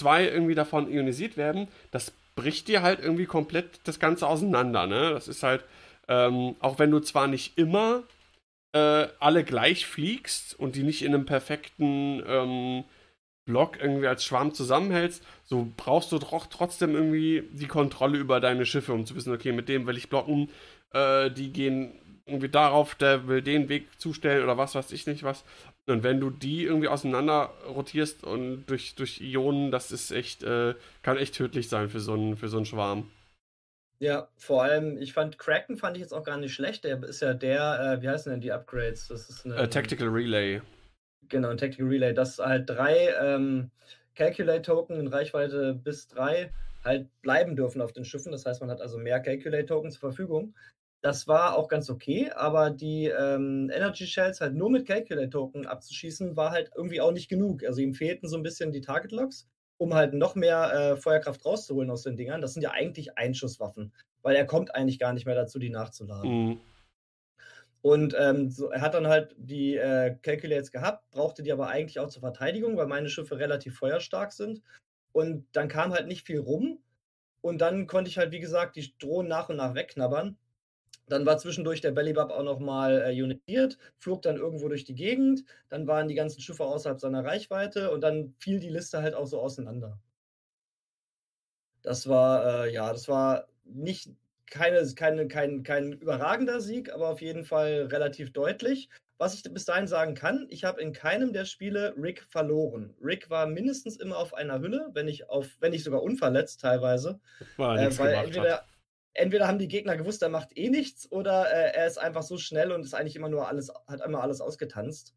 zwei irgendwie davon ionisiert werden, das bricht dir halt irgendwie komplett das Ganze auseinander. Ne? Das ist halt, ähm, auch wenn du zwar nicht immer äh, alle gleich fliegst und die nicht in einem perfekten ähm, Block irgendwie als Schwarm zusammenhältst, so brauchst du doch trotzdem irgendwie die Kontrolle über deine Schiffe, um zu wissen, okay, mit dem will ich blocken, äh, die gehen irgendwie darauf, der will den Weg zustellen oder was weiß ich nicht was. Und wenn du die irgendwie auseinander rotierst und durch, durch Ionen, das ist echt, äh, kann echt tödlich sein für so einen, für so einen Schwarm. Ja, vor allem, ich fand Kraken fand ich jetzt auch gar nicht schlecht. Der ist ja der, äh, wie heißen denn die Upgrades? Das ist eine, uh, Tactical Relay. Genau, ein Tactical Relay, dass halt drei ähm, Calculate-Token in Reichweite bis drei halt bleiben dürfen auf den Schiffen. Das heißt, man hat also mehr Calculate-Token zur Verfügung. Das war auch ganz okay, aber die ähm, Energy Shells halt nur mit Calculate-Token abzuschießen, war halt irgendwie auch nicht genug. Also ihm fehlten so ein bisschen die Target-Locks, um halt noch mehr äh, Feuerkraft rauszuholen aus den Dingern. Das sind ja eigentlich Einschusswaffen, weil er kommt eigentlich gar nicht mehr dazu, die nachzuladen. Mhm. Und ähm, so, er hat dann halt die äh, Calculates gehabt, brauchte die aber eigentlich auch zur Verteidigung, weil meine Schiffe relativ feuerstark sind. Und dann kam halt nicht viel rum. Und dann konnte ich halt, wie gesagt, die Drohnen nach und nach wegknabbern Dann war zwischendurch der Bellybub auch nochmal äh, unitiert, flog dann irgendwo durch die Gegend. Dann waren die ganzen Schiffe außerhalb seiner Reichweite und dann fiel die Liste halt auch so auseinander. Das war, äh, ja, das war nicht keine, keine, kein, kein überragender Sieg, aber auf jeden Fall relativ deutlich. Was ich bis dahin sagen kann, ich habe in keinem der Spiele Rick verloren. Rick war mindestens immer auf einer Hülle, wenn nicht auf, wenn nicht sogar unverletzt teilweise. War äh, weil entweder, hat. Entweder haben die Gegner gewusst, er macht eh nichts, oder äh, er ist einfach so schnell und ist eigentlich immer nur alles, hat immer alles ausgetanzt.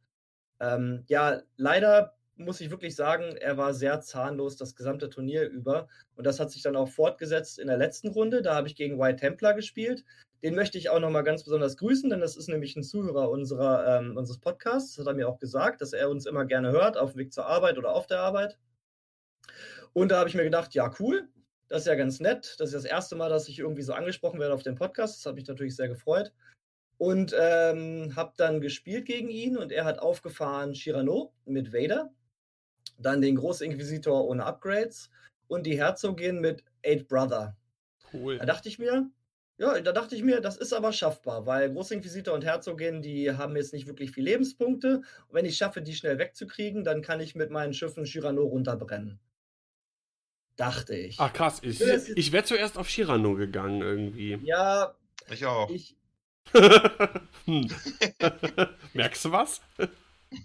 Ähm, ja, leider muss ich wirklich sagen, er war sehr zahnlos das gesamte Turnier über. Und das hat sich dann auch fortgesetzt in der letzten Runde. Da habe ich gegen White Templar gespielt. Den möchte ich auch nochmal ganz besonders grüßen, denn das ist nämlich ein Zuhörer unserer, ähm, unseres Podcasts. Das hat er mir auch gesagt, dass er uns immer gerne hört, auf dem Weg zur Arbeit oder auf der Arbeit. Und da habe ich mir gedacht, ja, cool, das ist ja ganz nett. Das ist das erste Mal, dass ich irgendwie so angesprochen werde auf dem Podcast. Das hat mich natürlich sehr gefreut. Und ähm, habe dann gespielt gegen ihn und er hat aufgefahren Shirano mit Vader dann den Großinquisitor ohne Upgrades und die Herzogin mit Eight Brother. Cool. Da dachte ich mir, ja, da dachte ich mir, das ist aber schaffbar, weil Großinquisitor und Herzogin, die haben jetzt nicht wirklich viel Lebenspunkte. Und wenn ich schaffe, die schnell wegzukriegen, dann kann ich mit meinen Schiffen Shirano runterbrennen. Dachte ich. Ach krass, ich, ich wäre zuerst auf Shirano gegangen irgendwie. Ja. Ich auch. Ich, hm. Merkst du was?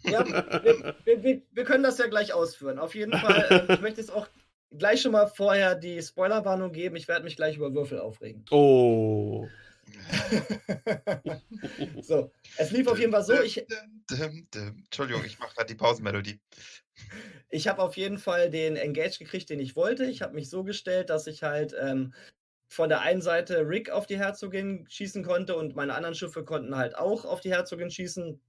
Ja, wir, wir, wir, können das ja gleich ausführen. Auf jeden Fall, äh, ich möchte jetzt auch gleich schon mal vorher die Spoilerwarnung geben. Ich werde mich gleich über Würfel aufregen. Oh. so, es lief auf jeden Fall so. Ich, Entschuldigung, ich mache gerade die Pausenmelodie. Ich habe auf jeden Fall den Engage gekriegt, den ich wollte. Ich habe mich so gestellt, dass ich halt ähm, von der einen Seite Rick auf die Herzogin schießen konnte und meine anderen Schiffe konnten halt auch auf die Herzogin schießen.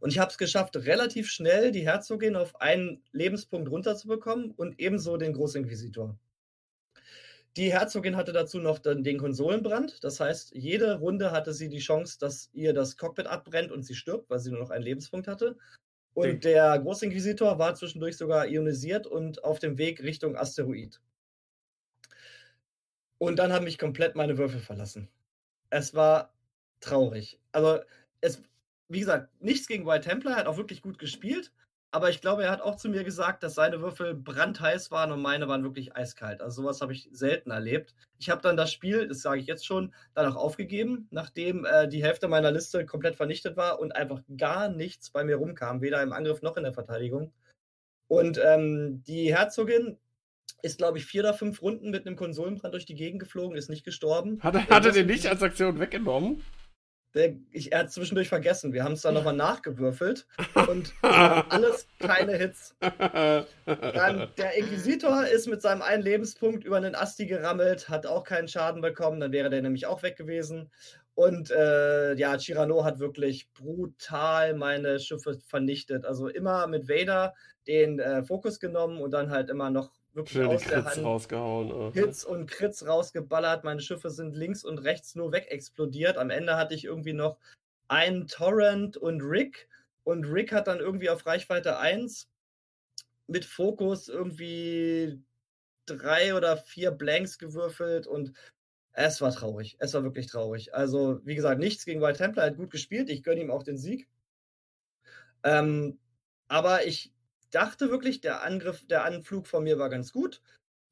Und ich habe es geschafft, relativ schnell die Herzogin auf einen Lebenspunkt runterzubekommen und ebenso den Großinquisitor. Die Herzogin hatte dazu noch dann den Konsolenbrand. Das heißt, jede Runde hatte sie die Chance, dass ihr das Cockpit abbrennt und sie stirbt, weil sie nur noch einen Lebenspunkt hatte. Und okay. der Großinquisitor war zwischendurch sogar ionisiert und auf dem Weg Richtung Asteroid. Und dann haben mich komplett meine Würfel verlassen. Es war traurig. Also es, wie gesagt, nichts gegen White Templar, er hat auch wirklich gut gespielt. Aber ich glaube, er hat auch zu mir gesagt, dass seine Würfel brandheiß waren und meine waren wirklich eiskalt. Also sowas habe ich selten erlebt. Ich habe dann das Spiel, das sage ich jetzt schon, dann auch aufgegeben, nachdem äh, die Hälfte meiner Liste komplett vernichtet war und einfach gar nichts bei mir rumkam, weder im Angriff noch in der Verteidigung. Und ähm, die Herzogin ist, glaube ich, vier oder fünf Runden mit einem Konsolenbrand durch die Gegend geflogen, ist nicht gestorben. Hat, hat er den nicht als Aktion weggenommen? Der, ich, er hat zwischendurch vergessen. Wir haben es dann nochmal nachgewürfelt und alles keine Hits. Dann, der Inquisitor ist mit seinem einen Lebenspunkt über einen Asti gerammelt, hat auch keinen Schaden bekommen, dann wäre der nämlich auch weg gewesen. Und äh, ja, Chirano hat wirklich brutal meine Schiffe vernichtet. Also immer mit Vader den äh, Fokus genommen und dann halt immer noch wirklich Schön aus der Hand rausgehauen. Oh. Hits und Crits rausgeballert. Meine Schiffe sind links und rechts nur wegexplodiert. Am Ende hatte ich irgendwie noch einen Torrent und Rick. Und Rick hat dann irgendwie auf Reichweite 1 mit Fokus irgendwie drei oder vier Blanks gewürfelt und es war traurig. Es war wirklich traurig. Also, wie gesagt, nichts gegen White Templar. Er hat gut gespielt. Ich gönne ihm auch den Sieg. Ähm, aber ich dachte wirklich, der Angriff, der Anflug von mir war ganz gut.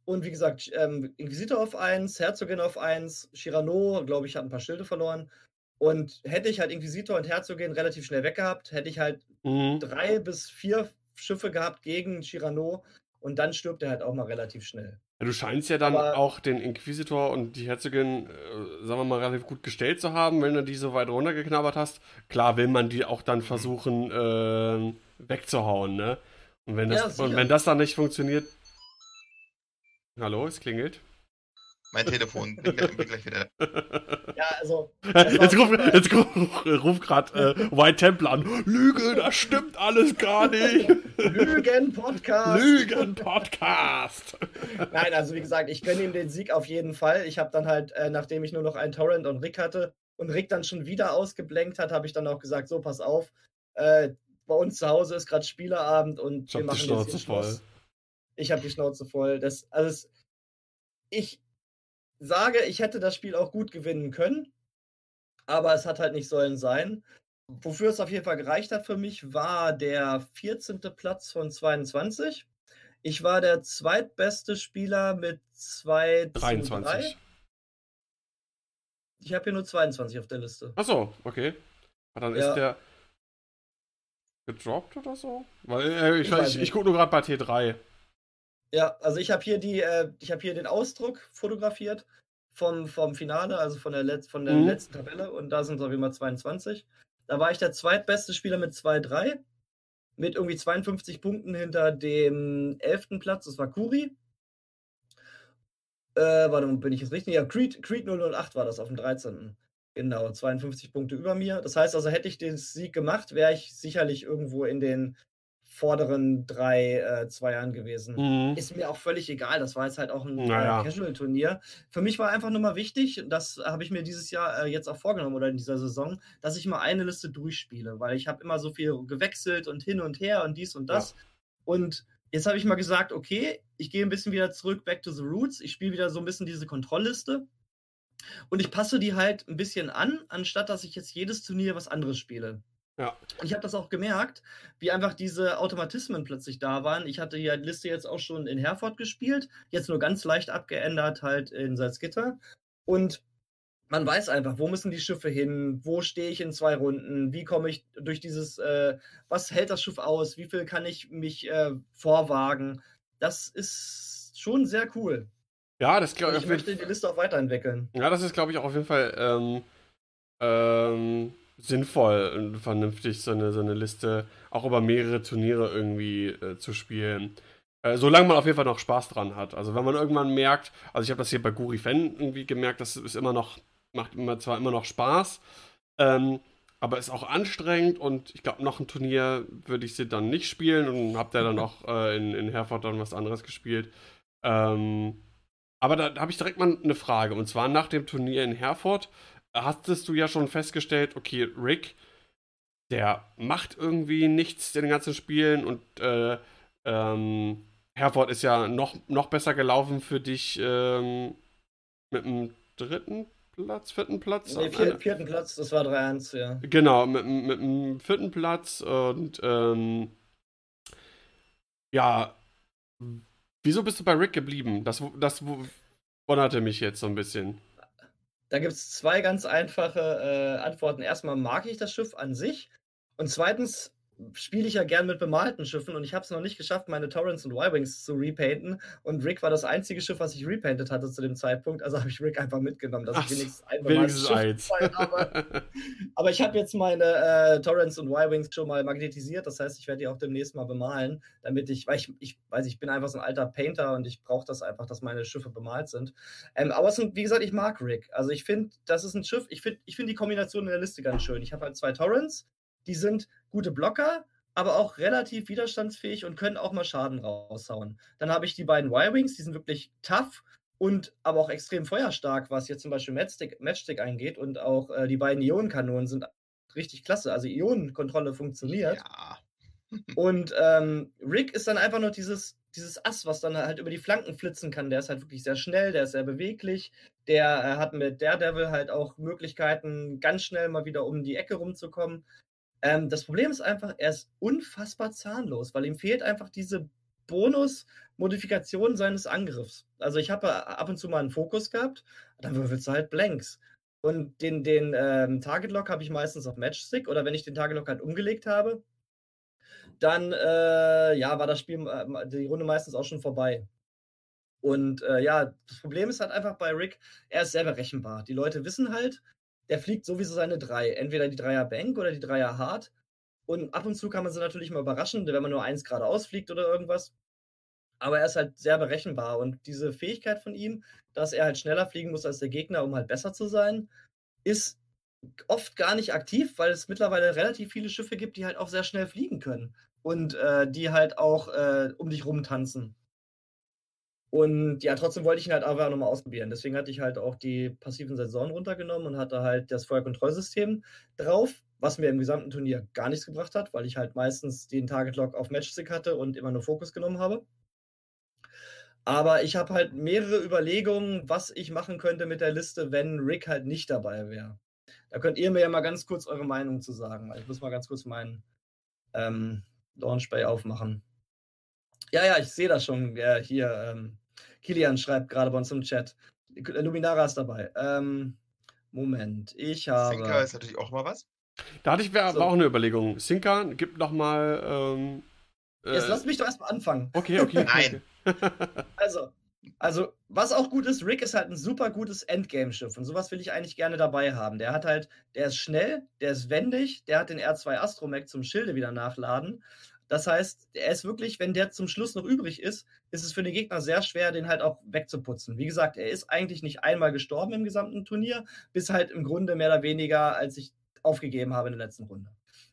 Und wie gesagt, ähm, Inquisitor auf 1, Herzogin auf 1, Shirano, glaube ich, hat ein paar Schilde verloren. Und hätte ich halt Inquisitor und Herzogin relativ schnell weggehabt, hätte ich halt mhm. drei bis vier Schiffe gehabt gegen Shirano und dann stirbt er halt auch mal relativ schnell. Du scheinst ja dann Aber, auch den Inquisitor und die Herzogin, äh, sagen wir mal, relativ gut gestellt zu haben, wenn du die so weit runtergeknabbert hast. Klar will man die auch dann versuchen äh, wegzuhauen, ne? Und wenn das, ja, und wenn das dann nicht funktioniert. Hallo, es klingelt. Mein Telefon, bin, bin gleich wieder. Ja, also. Jetzt ruft jetzt ruf gerade äh, White Temple an. Lüge, das stimmt alles gar nicht. Lügen-Podcast. Lügen-Podcast. Nein, also wie gesagt, ich gönne ihm den Sieg auf jeden Fall. Ich habe dann halt, äh, nachdem ich nur noch einen Torrent und Rick hatte und Rick dann schon wieder ausgeblenkt hat, habe ich dann auch gesagt: So, pass auf. Äh, bei uns zu Hause ist gerade Spieleabend und ich wir machen die Schnauze jetzt voll. Ich habe die Schnauze voll. Das, also ich sage, ich hätte das Spiel auch gut gewinnen können. Aber es hat halt nicht sollen sein. Wofür es auf jeden Fall gereicht hat für mich, war der 14. Platz von 22. Ich war der zweitbeste Spieler mit 2 23. Ich habe hier nur 22 auf der Liste. Achso, okay. Dann ja. ist der gedroppt oder so? Weil äh, ich, ich, ich, ich gucke nur gerade bei T3. Ja, also ich habe hier die, äh, ich habe hier den Ausdruck fotografiert vom, vom Finale, also von der, Let von der mhm. letzten Tabelle und da sind es auf jeden Fall 22. Da war ich der zweitbeste Spieler mit 2-3 mit irgendwie 52 Punkten hinter dem 11. Platz, das war Kuri. Äh, warte, bin ich jetzt richtig? Ja, Creed, Creed 008 war das auf dem 13. Genau, 52 Punkte über mir. Das heißt also, hätte ich den Sieg gemacht, wäre ich sicherlich irgendwo in den vorderen drei äh, Zweiern gewesen. Mhm. Ist mir auch völlig egal. Das war jetzt halt auch ein äh, naja. Casual-Turnier. Für mich war einfach nur mal wichtig, das habe ich mir dieses Jahr äh, jetzt auch vorgenommen oder in dieser Saison, dass ich mal eine Liste durchspiele, weil ich habe immer so viel gewechselt und hin und her und dies und das. Ja. Und jetzt habe ich mal gesagt, okay, ich gehe ein bisschen wieder zurück, back to the roots. Ich spiele wieder so ein bisschen diese Kontrollliste. Und ich passe die halt ein bisschen an, anstatt dass ich jetzt jedes Turnier was anderes spiele. Ja. Ich habe das auch gemerkt, wie einfach diese Automatismen plötzlich da waren. Ich hatte die Liste jetzt auch schon in Herford gespielt, jetzt nur ganz leicht abgeändert halt in Salzgitter. Und man weiß einfach, wo müssen die Schiffe hin, wo stehe ich in zwei Runden, wie komme ich durch dieses, äh, was hält das Schiff aus, wie viel kann ich mich äh, vorwagen. Das ist schon sehr cool. Ja, das glaube ich. Ich möchte die Liste auch weiterentwickeln. Ja, das ist, glaube ich, auch auf jeden Fall ähm, ähm, sinnvoll und vernünftig, so eine, so eine Liste auch über mehrere Turniere irgendwie äh, zu spielen. Äh, solange man auf jeden Fall noch Spaß dran hat. Also wenn man irgendwann merkt, also ich habe das hier bei Guri Fan irgendwie gemerkt, das ist immer noch, macht immer zwar immer noch Spaß, ähm, aber ist auch anstrengend und ich glaube, noch ein Turnier würde ich sie dann nicht spielen und habe da dann auch äh, in, in Herford dann was anderes gespielt. Ähm, aber da, da habe ich direkt mal eine Frage und zwar nach dem Turnier in Herford hattest du ja schon festgestellt, okay, Rick, der macht irgendwie nichts in den ganzen Spielen und äh, ähm, Herford ist ja noch, noch besser gelaufen für dich ähm, mit dem dritten Platz, vierten Platz? Nee, vier, vierten Platz, das war 3-1, ja. Genau, mit, mit dem vierten Platz und ähm, ja, wieso bist du bei Rick geblieben? Das, das wunderte mich jetzt so ein bisschen. Da gibt es zwei ganz einfache äh, Antworten. Erstmal mag ich das Schiff an sich. Und zweitens spiele ich ja gern mit bemalten Schiffen und ich habe es noch nicht geschafft, meine Torrents und Y-Wings zu repainten. Und Rick war das einzige Schiff, was ich repainted hatte zu dem Zeitpunkt. Also habe ich Rick einfach mitgenommen, dass Ach, ich wenigstens ein bemaltes Schiff habe. Aber ich habe jetzt meine äh, Torrents und Y-Wings schon mal magnetisiert. Das heißt, ich werde die auch demnächst mal bemalen, damit ich, weil ich, ich weiß, ich bin einfach so ein alter Painter und ich brauche das einfach, dass meine Schiffe bemalt sind. Ähm, aber sind, wie gesagt, ich mag Rick. Also ich finde, das ist ein Schiff, ich finde ich find die Kombination in der Liste ganz schön. Ich habe halt zwei Torrents die sind gute Blocker, aber auch relativ widerstandsfähig und können auch mal Schaden raushauen. Dann habe ich die beiden Y-Wings, die sind wirklich tough und aber auch extrem feuerstark, was jetzt zum Beispiel Matchstick, Matchstick eingeht. Und auch äh, die beiden Ionenkanonen sind richtig klasse. Also Ionenkontrolle funktioniert. Ja. und ähm, Rick ist dann einfach nur dieses, dieses Ass, was dann halt über die Flanken flitzen kann. Der ist halt wirklich sehr schnell, der ist sehr beweglich. Der äh, hat mit Daredevil halt auch Möglichkeiten, ganz schnell mal wieder um die Ecke rumzukommen. Ähm, das Problem ist einfach, er ist unfassbar zahnlos, weil ihm fehlt einfach diese Bonus-Modifikation seines Angriffs. Also ich habe ab und zu mal einen Fokus gehabt, dann würfelst du halt Blanks. Und den, den ähm, Target Lock habe ich meistens auf Matchstick oder wenn ich den Target Lock halt umgelegt habe, dann äh, ja, war das Spiel, äh, die Runde meistens auch schon vorbei. Und äh, ja, das Problem ist halt einfach bei Rick, er ist sehr berechenbar. Die Leute wissen halt, der fliegt sowieso seine drei. Entweder die Dreier Bank oder die Dreier Hard. Und ab und zu kann man sie natürlich mal überraschen, wenn man nur eins geradeaus fliegt oder irgendwas. Aber er ist halt sehr berechenbar. Und diese Fähigkeit von ihm, dass er halt schneller fliegen muss als der Gegner, um halt besser zu sein, ist oft gar nicht aktiv, weil es mittlerweile relativ viele Schiffe gibt, die halt auch sehr schnell fliegen können. Und äh, die halt auch äh, um dich rumtanzen. Und ja, trotzdem wollte ich ihn halt einfach nochmal ausprobieren. Deswegen hatte ich halt auch die passiven Sensoren runtergenommen und hatte halt das Feuerkontrollsystem drauf, was mir im gesamten Turnier gar nichts gebracht hat, weil ich halt meistens den Target Lock auf Matchstick hatte und immer nur Fokus genommen habe. Aber ich habe halt mehrere Überlegungen, was ich machen könnte mit der Liste, wenn Rick halt nicht dabei wäre. Da könnt ihr mir ja mal ganz kurz eure Meinung zu sagen. Ich muss mal ganz kurz meinen ähm, Launchbay aufmachen. Ja, ja, ich sehe das schon. Ja, hier, ähm, Kilian schreibt gerade bei uns im Chat. Luminara ist dabei. Ähm, Moment, ich habe. Sinker ist natürlich auch mal was. Da hatte ich wär, so. war auch eine Überlegung. Sinker, gib noch mal. Ähm, Jetzt äh, lass mich doch erstmal anfangen. Okay, okay. Nein. also, also, was auch gut ist, Rick ist halt ein super gutes Endgame-Schiff und sowas will ich eigentlich gerne dabei haben. Der hat halt, der ist schnell, der ist wendig, der hat den R2 Astromech zum Schilde wieder nachladen. Das heißt, er ist wirklich, wenn der zum Schluss noch übrig ist, ist es für den Gegner sehr schwer, den halt auch wegzuputzen. Wie gesagt, er ist eigentlich nicht einmal gestorben im gesamten Turnier, bis halt im Grunde mehr oder weniger, als ich aufgegeben habe in der letzten Runde.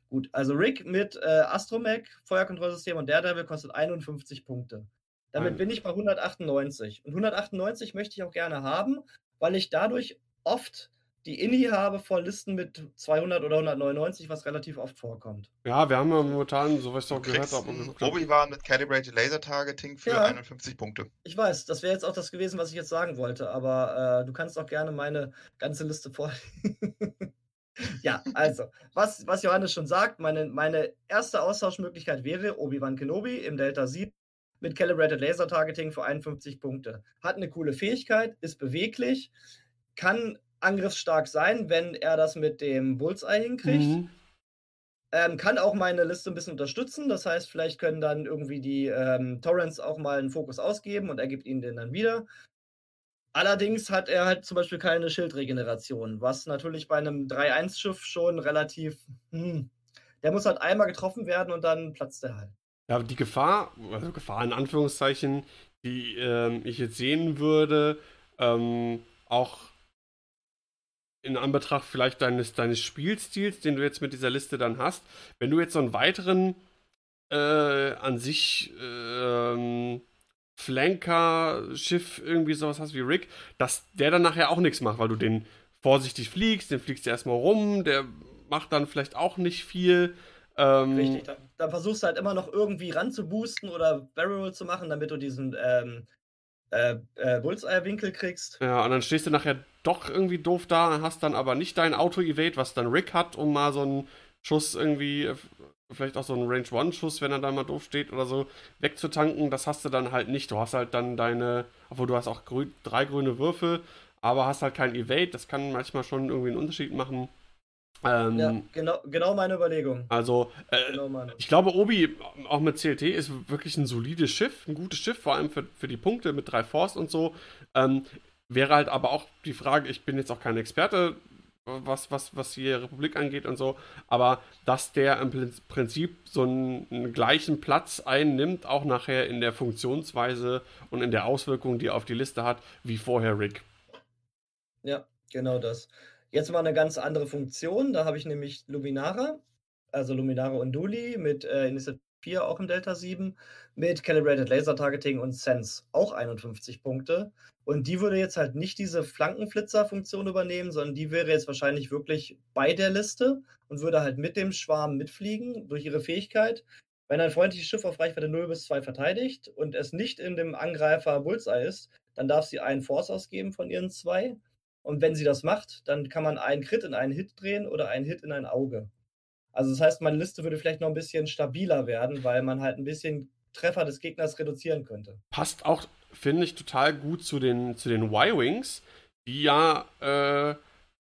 Gut, also Rick mit äh, Astromech, Feuerkontrollsystem und Daredevil kostet 51 Punkte. Damit bin ich bei 198. Und 198 möchte ich auch gerne haben, weil ich dadurch oft die Inni habe vor Listen mit 200 oder 199, was relativ oft vorkommt. Ja, wir haben ja momentan, so was ich auch gehört habe. Obi-Wan mit Calibrated Laser Targeting für ja, 51 Punkte. Ich weiß, das wäre jetzt auch das gewesen, was ich jetzt sagen wollte, aber äh, du kannst auch gerne meine ganze Liste vorlegen. ja, also, was, was Johannes schon sagt, meine, meine erste Austauschmöglichkeit wäre Obi-Wan Kenobi im Delta 7 mit Calibrated Laser Targeting für 51 Punkte. Hat eine coole Fähigkeit, ist beweglich, kann angriffsstark sein, wenn er das mit dem Bullseye hinkriegt. Mhm. Ähm, kann auch meine Liste ein bisschen unterstützen. Das heißt, vielleicht können dann irgendwie die ähm, Torrents auch mal einen Fokus ausgeben und er gibt ihnen den dann wieder. Allerdings hat er halt zum Beispiel keine Schildregeneration, was natürlich bei einem 3-1-Schiff schon relativ. Hm, der muss halt einmal getroffen werden und dann platzt er halt. Ja, die Gefahr, also Gefahr in Anführungszeichen, die ähm, ich jetzt sehen würde, ähm, auch in Anbetracht vielleicht deines, deines Spielstils, den du jetzt mit dieser Liste dann hast, wenn du jetzt so einen weiteren äh, an sich ähm, Flanker-Schiff irgendwie sowas hast wie Rick, dass der dann nachher auch nichts macht, weil du den vorsichtig fliegst, den fliegst du erstmal rum, der macht dann vielleicht auch nicht viel. Ähm, Richtig, dann, dann, versuchst du halt immer noch irgendwie ran zu boosten oder Barrel zu machen, damit du diesen ähm, äh, äh, Bullseye-Winkel kriegst. Ja, und dann stehst du nachher doch irgendwie doof da, hast dann aber nicht dein Auto-Evade, was dann Rick hat, um mal so einen Schuss irgendwie, vielleicht auch so einen Range-One-Schuss, wenn er da mal doof steht oder so, wegzutanken. Das hast du dann halt nicht. Du hast halt dann deine, obwohl du hast auch grün, drei grüne Würfel, aber hast halt kein Evade. Das kann manchmal schon irgendwie einen Unterschied machen. Ähm, ja, genau, genau meine Überlegung. Also, äh, genau meine. ich glaube, Obi, auch mit CLT, ist wirklich ein solides Schiff, ein gutes Schiff, vor allem für, für die Punkte mit drei Force und so. Ähm, wäre halt aber auch die Frage, ich bin jetzt auch kein Experte, was, was, was die Republik angeht und so, aber dass der im Prinzip so einen, einen gleichen Platz einnimmt, auch nachher in der Funktionsweise und in der Auswirkung, die er auf die Liste hat, wie vorher Rick. Ja, genau das. Jetzt mal eine ganz andere Funktion. Da habe ich nämlich Luminara, also Luminara und Duli mit äh, Initiative 4 auch im Delta 7, mit Calibrated Laser Targeting und Sense auch 51 Punkte. Und die würde jetzt halt nicht diese Flankenflitzer-Funktion übernehmen, sondern die wäre jetzt wahrscheinlich wirklich bei der Liste und würde halt mit dem Schwarm mitfliegen durch ihre Fähigkeit. Wenn ein freundliches Schiff auf Reichweite 0 bis 2 verteidigt und es nicht in dem Angreifer Bullseye ist, dann darf sie einen Force ausgeben von ihren zwei und wenn sie das macht, dann kann man einen Crit in einen Hit drehen oder einen Hit in ein Auge. Also das heißt, meine Liste würde vielleicht noch ein bisschen stabiler werden, weil man halt ein bisschen Treffer des Gegners reduzieren könnte. Passt auch, finde ich, total gut zu den, zu den Y-Wings, die ja äh,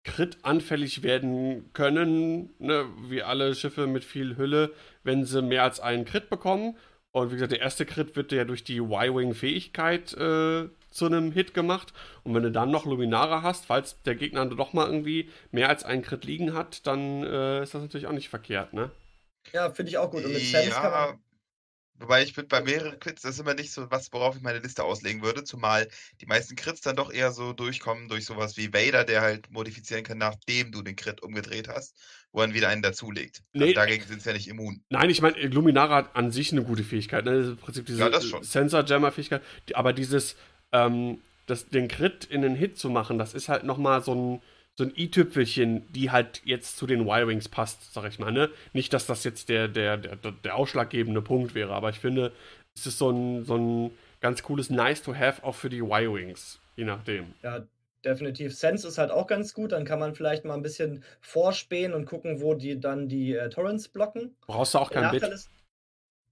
Crit anfällig werden können, ne, wie alle Schiffe mit viel Hülle, wenn sie mehr als einen Crit bekommen. Und wie gesagt, der erste Crit wird ja durch die Y-Wing-Fähigkeit äh, zu einem Hit gemacht. Und wenn du dann noch Luminara hast, falls der Gegner doch mal irgendwie mehr als einen Crit liegen hat, dann äh, ist das natürlich auch nicht verkehrt, ne? Ja, finde ich auch gut. Und mit Sense ja, kann man Wobei ich bin bei mehreren Crits, das ist immer nicht so was, worauf ich meine Liste auslegen würde, zumal die meisten Crits dann doch eher so durchkommen durch sowas wie Vader, der halt modifizieren kann, nachdem du den Crit umgedreht hast, wo er wieder einen dazulegt. Also nee, also dagegen sind sie ja nicht immun. Nein, ich meine, Luminara hat an sich eine gute Fähigkeit, ne? Das ist im Prinzip diese ja, Sensor-Jammer-Fähigkeit, aber dieses ähm, das, den Crit in den Hit zu machen, das ist halt nochmal so ein, so ein i-Tüpfelchen, die halt jetzt zu den Y-Wings passt, sag ich mal. Ne? Nicht, dass das jetzt der, der, der, der ausschlaggebende Punkt wäre, aber ich finde, es ist so ein, so ein ganz cooles Nice-to-Have auch für die Y-Wings, je nachdem. Ja, definitiv. Sense ist halt auch ganz gut. Dann kann man vielleicht mal ein bisschen vorspähen und gucken, wo die dann die äh, Torrents blocken. Brauchst du auch kein Bit. ist,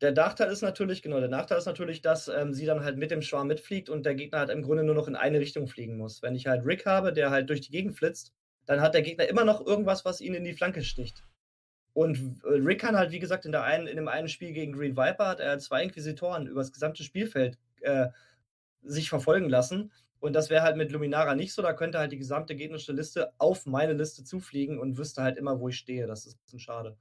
der Nachteil ist natürlich, genau, der Nachteil ist natürlich, dass ähm, sie dann halt mit dem Schwarm mitfliegt und der Gegner halt im Grunde nur noch in eine Richtung fliegen muss. Wenn ich halt Rick habe, der halt durch die Gegend flitzt, dann hat der Gegner immer noch irgendwas, was ihn in die Flanke sticht. Und äh, Rick kann halt, wie gesagt, in, der einen, in dem einen Spiel gegen Green Viper hat er zwei Inquisitoren über das gesamte Spielfeld äh, sich verfolgen lassen. Und das wäre halt mit Luminara nicht so. Da könnte halt die gesamte gegnerische Liste auf meine Liste zufliegen und wüsste halt immer, wo ich stehe. Das ist ein bisschen schade.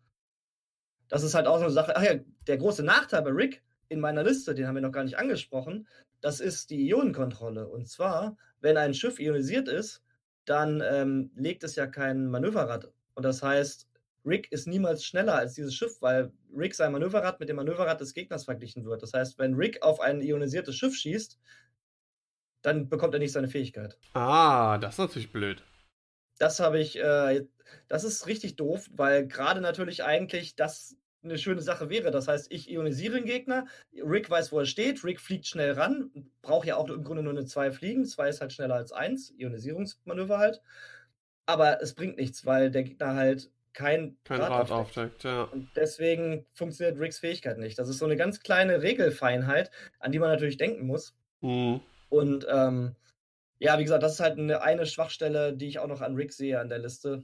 Das ist halt auch so eine Sache. Ach ja, der große Nachteil bei Rick in meiner Liste, den haben wir noch gar nicht angesprochen, das ist die Ionenkontrolle. Und zwar, wenn ein Schiff ionisiert ist, dann ähm, legt es ja kein Manöverrad. Und das heißt, Rick ist niemals schneller als dieses Schiff, weil Rick sein Manöverrad mit dem Manöverrad des Gegners verglichen wird. Das heißt, wenn Rick auf ein ionisiertes Schiff schießt, dann bekommt er nicht seine Fähigkeit. Ah, das ist natürlich blöd. Das habe ich, äh, das ist richtig doof, weil gerade natürlich eigentlich das eine schöne Sache wäre. Das heißt, ich ionisiere den Gegner, Rick weiß, wo er steht, Rick fliegt schnell ran, braucht ja auch im Grunde nur eine 2 fliegen, 2 ist halt schneller als 1, Ionisierungsmanöver halt. Aber es bringt nichts, weil der Gegner halt kein, Kein Rad Rad aufdeckt. ja. Und deswegen funktioniert Ricks Fähigkeit nicht. Das ist so eine ganz kleine Regelfeinheit, an die man natürlich denken muss. Mhm. Und ähm, ja, wie gesagt, das ist halt eine, eine Schwachstelle, die ich auch noch an Rick sehe an der Liste.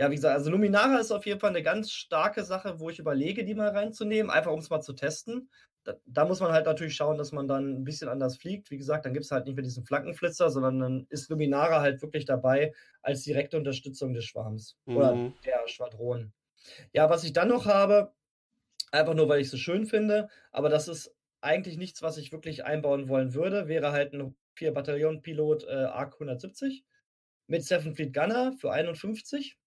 Ja, wie gesagt, also Luminara ist auf jeden Fall eine ganz starke Sache, wo ich überlege, die mal reinzunehmen, einfach um es mal zu testen. Da, da muss man halt natürlich schauen, dass man dann ein bisschen anders fliegt. Wie gesagt, dann gibt es halt nicht mehr diesen Flankenflitzer, sondern dann ist Luminara halt wirklich dabei als direkte Unterstützung des Schwarms oder Mhm. der Schwadron. Ja, was ich dann noch habe, einfach nur, weil ich es so schön finde, aber das ist eigentlich nichts, was ich wirklich einbauen wollen würde, wäre halt ein 4-Bataillon-Pilot äh, ARC 170 mit Seven Fleet Gunner für 51.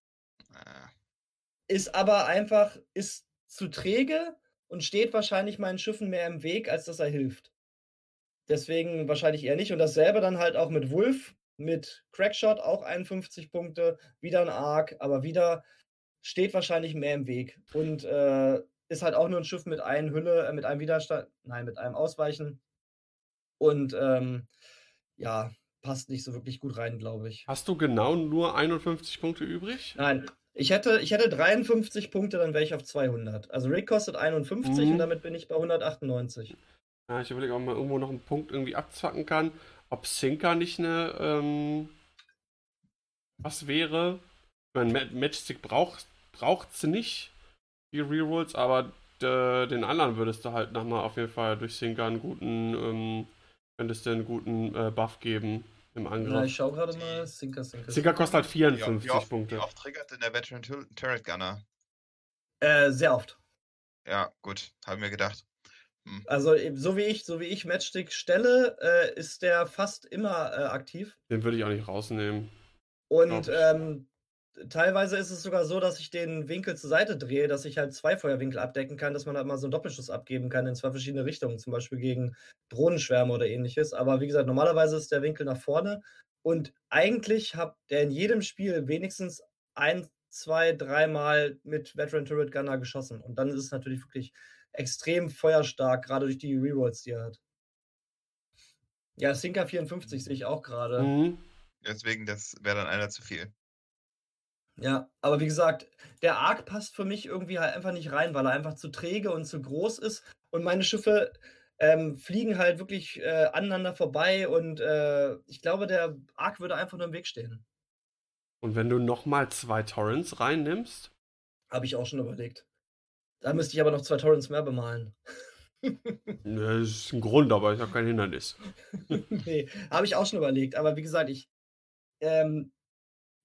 Ist aber einfach, ist zu träge und steht wahrscheinlich meinen Schiffen mehr im Weg, als dass er hilft. Deswegen wahrscheinlich eher nicht. Und dasselbe dann halt auch mit Wolf, mit Crackshot auch 51 Punkte, wieder ein Arc, aber wieder steht wahrscheinlich mehr im Weg. Und äh, ist halt auch nur ein Schiff mit einem Hülle, äh, mit einem Widerstand, nein, mit einem Ausweichen. Und ähm, ja, passt nicht so wirklich gut rein, glaube ich. Hast du genau nur 51 Punkte übrig? Nein, ich hätte, ich hätte 53 Punkte, dann wäre ich auf 200. Also Rick kostet 51 Mhm. und damit bin ich bei 198. Ja, ich überlege, ob man irgendwo noch einen Punkt irgendwie abzwacken kann. Ob Sinker nicht eine, ähm, was wäre? Ich meine, Ma- Matchstick braucht braucht's nicht, die Rerolls, aber äh, den anderen würdest du halt nochmal auf jeden Fall durch Sinker einen guten, ähm, könntest du einen guten äh, Buff geben im Na, Angriff. ich schaue gerade mal. Sinker, Sinker. Sinker kostet halt wie, oft- 54 wie, oft, wie Punkte. oft triggert denn der Veteran Tur- Turret Gunner? Äh, sehr oft. Ja, gut, haben wir gedacht. Also eben so wie ich, so wie ich Matchstick stelle, äh, ist der fast immer äh, aktiv. Den würde ich auch nicht rausnehmen. Und ähm, teilweise ist es sogar so, dass ich den Winkel zur Seite drehe, dass ich halt zwei Feuerwinkel abdecken kann, dass man halt mal so einen Doppelschuss abgeben kann in zwei verschiedene Richtungen, zum Beispiel gegen Drohnenschwärme oder ähnliches. Aber wie gesagt, normalerweise ist der Winkel nach vorne. Und eigentlich hat der in jedem Spiel wenigstens ein, zwei, dreimal mit Veteran Turret Gunner geschossen. Und dann ist es natürlich wirklich extrem feuerstark, gerade durch die Rerolls, die er hat. Ja, Sinker 54 sehe ich auch gerade. Mhm. Deswegen, das wäre dann einer zu viel. Ja, aber wie gesagt, der Arc passt für mich irgendwie halt einfach nicht rein, weil er einfach zu träge und zu groß ist. Und meine Schiffe ähm, fliegen halt wirklich äh, aneinander vorbei und äh, ich glaube, der Arc würde einfach nur im Weg stehen. Und wenn du nochmal zwei Torrents reinnimmst, Habe ich auch schon überlegt. Da müsste ich aber noch zwei Torrents mehr bemalen. ne, das ist ein Grund, aber ist ja kein Hindernis. nee, habe ich auch schon überlegt. Aber wie gesagt, ich, ähm,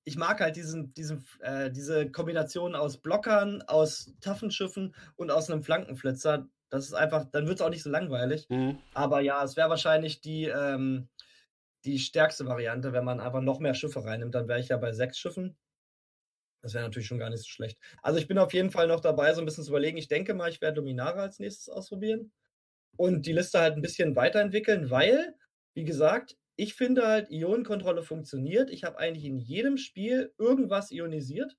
ich mag halt diesen, diesen, äh, diese Kombination aus Blockern, aus taffen Schiffen und aus einem Flankenflitzer. Das ist einfach, dann wird es auch nicht so langweilig. Mhm. Aber ja, es wäre wahrscheinlich die, ähm, die stärkste Variante, wenn man einfach noch mehr Schiffe reinnimmt. Dann wäre ich ja bei sechs Schiffen. Das wäre natürlich schon gar nicht so schlecht. Also ich bin auf jeden Fall noch dabei, so ein bisschen zu überlegen. Ich denke mal, ich werde Luminara als nächstes ausprobieren und die Liste halt ein bisschen weiterentwickeln, weil, wie gesagt, ich finde halt, Ionenkontrolle funktioniert. Ich habe eigentlich in jedem Spiel irgendwas ionisiert.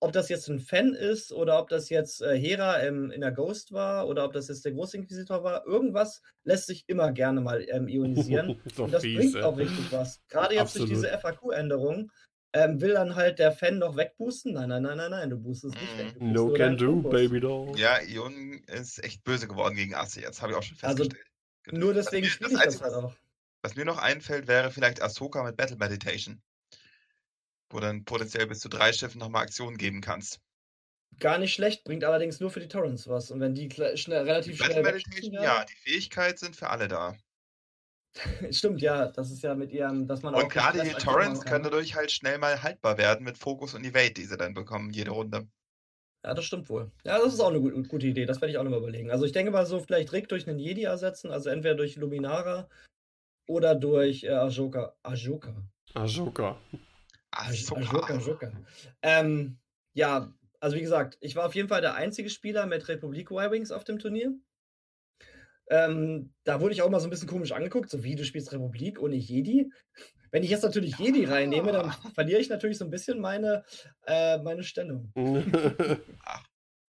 ob das jetzt ein Fan ist oder ob das jetzt äh, Hera im, in der Ghost war oder ob das jetzt der Großinquisitor war, irgendwas lässt sich immer gerne mal ähm, ionisieren. so und das fies, bringt ey. auch richtig was. Gerade jetzt durch Absolut. diese FAQ-Änderung ähm, will dann halt der Fan noch wegboosten. Nein, nein, nein, nein, nein, du boostest nicht Mhm. weg. No can do, Fokus. baby doll. Ja, Ion ist echt böse geworden gegen Asse jetzt, habe ich auch schon Also, festgestellt. Nur deswegen mir- spiele das ich das halt auch. Was mir noch einfällt, wäre vielleicht Ahsoka mit Battle Meditation. Wo dann potenziell bis zu drei Schiffen nochmal Aktionen geben kannst. Gar nicht schlecht, bringt allerdings nur für die Torrents was. Und wenn die schnell, relativ Battle schnell Meditation, wegschießen ja, die Fähigkeiten sind für alle da. Stimmt, ja, das ist ja mit ihrem, dass man Und auch gerade die Torrents können dadurch halt schnell mal haltbar werden mit Fokus und Evade, die sie dann bekommen, jede Runde. Ja, das stimmt wohl. Ja, das ist auch eine gu- gute Idee. Das werde ich auch nochmal überlegen. Also ich denke mal so, vielleicht Rick durch einen Jedi ersetzen, also entweder durch Luminara oder durch äh, Ashoka. Ashoka. Ashoka. Ahsoka. Ashoka, Ashoka. Ähm, ja, also wie gesagt, ich war auf jeden Fall der einzige Spieler mit Republik Y-Wings auf dem Turnier. Ähm, da wurde ich auch mal so ein bisschen komisch angeguckt, so wie du spielst Republik ohne Jedi. Wenn ich jetzt natürlich Jedi reinnehme, dann verliere ich natürlich so ein bisschen meine, äh, meine Stellung.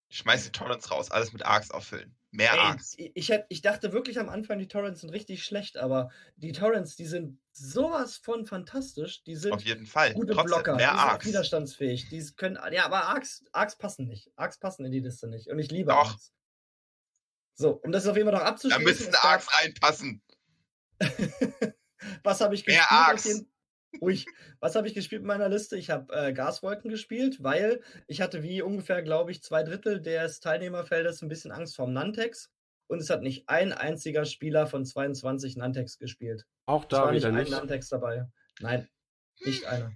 Schmeiß die Torrents raus, alles mit Arcs auffüllen. Mehr Ey, Arcs. ich, ich, hätt- ich dachte wirklich am Anfang, die Torrents sind richtig schlecht, aber die Torrents, die sind sowas von fantastisch. Die sind Auf jeden Fall. gute Trotzdem, Blocker, die mehr Arcs. widerstandsfähig. Die können, ja, aber Arcs, Arcs passen nicht. Arcs passen in die Liste nicht. Und ich liebe Doch. Arcs. So, um das auf jeden Fall noch Da abzuschließen. müssen es gab- Arcs reinpassen. Was habe ich Mehr gespielt? auf Arcs. jeden- Ui, was habe ich gespielt in meiner Liste? Ich habe äh, Gaswolken gespielt, weil ich hatte wie ungefähr, glaube ich, zwei Drittel des Teilnehmerfeldes ein bisschen Angst vorm Nantex. Und es hat nicht ein einziger Spieler von 22 Nantex gespielt. Auch Es da war nicht wieder ein nicht. Nantex dabei. Nein, nicht einer.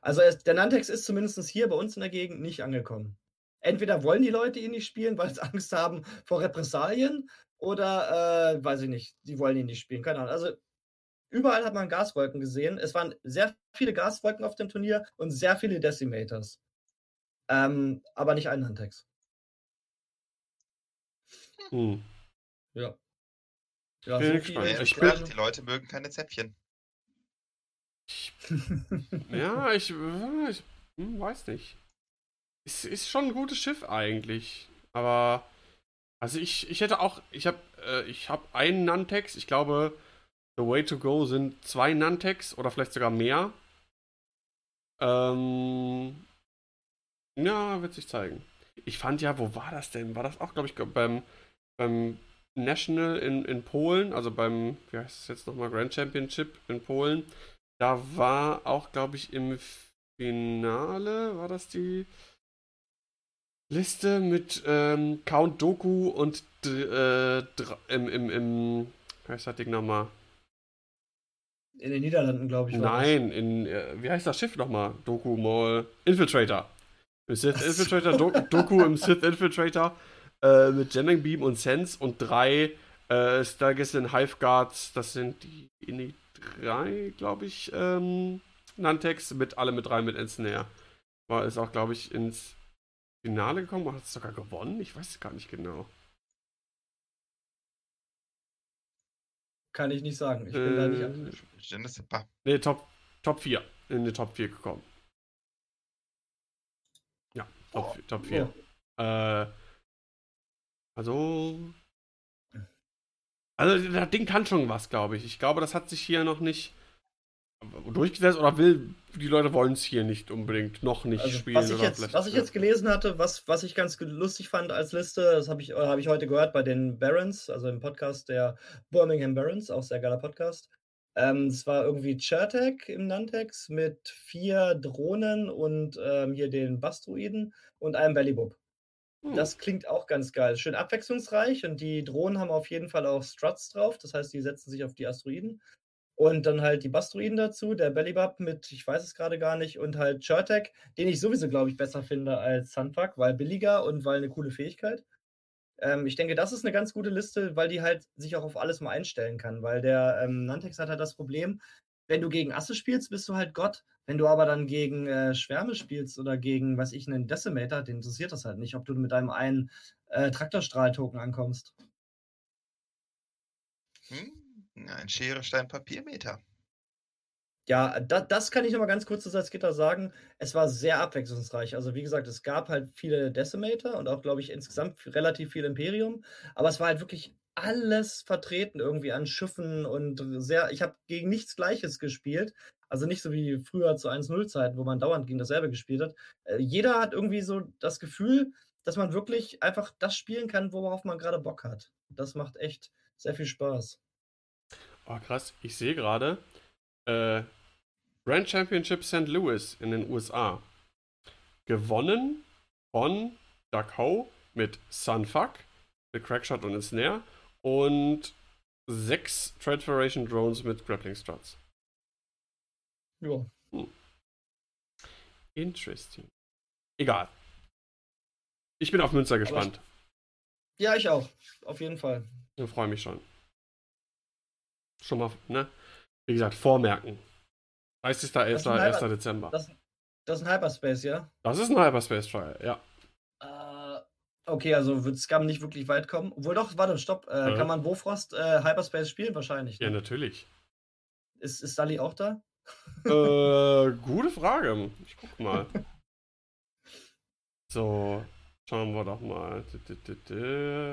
Also es, der Nantex ist zumindest hier bei uns in der Gegend nicht angekommen. Entweder wollen die Leute ihn nicht spielen, weil sie Angst haben vor Repressalien, oder äh, weiß ich nicht, die wollen ihn nicht spielen. Keine Ahnung. Also überall hat man Gaswolken gesehen. Es waren sehr viele Gaswolken auf dem Turnier und sehr viele Decimators. Ähm, aber nicht ein Nantex. Hm. Ja. Ja, Bin so gespannt. Ich bin- die Leute mögen keine Zäpfchen. Ja, ich, äh, ich hm, weiß nicht. Es ist schon ein gutes Schiff eigentlich. Aber, also ich, ich hätte auch, ich habe äh, ich hab einen Nantex. Ich glaube, The Way to Go sind zwei Nantex oder vielleicht sogar mehr. Ähm, ja, wird sich zeigen. Ich fand ja, wo war das denn? War das auch, glaube ich, beim, beim National in, in Polen, also beim, wie heißt es jetzt nochmal, Grand Championship in Polen. Da war auch, glaube ich, im Finale, war das die Liste mit ähm, Count Doku und äh, im, im, im, wie heißt das Ding nochmal? In den Niederlanden, glaube ich. war das. Nein, in, äh, wie heißt das Schiff nochmal? Doku Mall. Infiltrator. Im Sith so. Infiltrator, Do Doku im Sith Infiltrator äh, mit Jamming Beam und Sense und drei äh, Stargazen Hive Guards. Das sind die, die drei, glaube ich, ähm, Nantex mit alle mit drei mit Ensnare. War es auch, glaube ich, ins Finale gekommen und hat es sogar gewonnen? Ich weiß es gar nicht genau. Kann ich nicht sagen. Ich bin da nicht Äh, an. Je ne sais pas. Ne, Top, Top 4. In die Top 4 gekommen. Ja, Top, Oh. 4, Top 4. Äh, also. Also, das Ding kann schon was, glaube ich. Ich glaube, das hat sich hier noch nicht durchgesetzt oder will, die Leute wollen es hier nicht unbedingt noch nicht Also, spielen. was, ich oder jetzt, was ich jetzt gelesen hatte, was, was ich ganz lustig fand als Liste, das habe ich, äh, hab ich heute gehört bei den Barons, also im Podcast der Birmingham Barons, auch sehr geiler Podcast. Ähm, es war irgendwie Chertek im Nantex mit vier Drohnen und ähm, hier den Bastruiden und einem Bellybub. Hm. Das klingt auch ganz geil. Schön abwechslungsreich und die Drohnen haben auf jeden Fall auch Struts drauf, das heißt, die setzen sich auf die Asteroiden. Und dann halt die Bastruiden dazu, der Bellybub mit, ich weiß es gerade gar nicht, und halt Chertek, den ich sowieso, glaube ich, besser finde als Sunfuck, weil billiger und weil eine coole Fähigkeit. Ähm, ich denke, das ist eine ganz gute Liste, weil die halt sich auch auf alles mal einstellen kann, weil der ähm, Nantex hat halt das Problem, wenn du gegen Asse spielst, bist du halt Gott. Wenn du aber dann gegen äh, Schwärme spielst oder gegen, was ich, einen Decimator, den interessiert das halt nicht, ob du mit deinem einen äh, Traktorstrahl-Token ankommst. Hm? Ein Schere, Stein, Papier, Meter. Ja, da, das kann ich noch mal ganz kurz zu Salzgitter sagen. Es war sehr abwechslungsreich. Also, wie gesagt, es gab halt viele Decimator und auch, glaube ich, insgesamt relativ viel Imperium. Aber es war halt wirklich alles vertreten irgendwie an Schiffen und sehr. Ich habe gegen nichts Gleiches gespielt. Also nicht so wie früher zu 1-0-Zeiten, wo man dauernd gegen dasselbe gespielt hat. Äh, jeder hat irgendwie so das Gefühl, dass man wirklich einfach das spielen kann, worauf man gerade Bock hat. Das macht echt sehr viel Spaß. Oh, krass. Ich sehe gerade, äh, Grand Championship St. Louis in den USA. Gewonnen von Duck Ho mit Sunfuck, mit Crackshot und Snare und sechs Transferation Drones mit Grappling Struts. Ja. Hm. Interesting. Egal. Ich bin auf Münster gespannt. Ich, ja, ich auch. Auf jeden Fall. Ich freue mich schon. Schon mal, ne? Wie gesagt, vormerken. 30.11. 1. Dezember. Das, das, ist ein Hyperspace, ja? Das ist ein Hyperspace Trial, ja. Äh, okay, also wird Scum nicht wirklich weit kommen. Obwohl doch, warte, stopp. Äh, mhm. Kann man Bofrost äh, Hyperspace spielen? Wahrscheinlich. Ne? Ja, natürlich. Ist, ist Sully auch da? äh, gute Frage. Ich guck mal. so, schauen wir doch mal.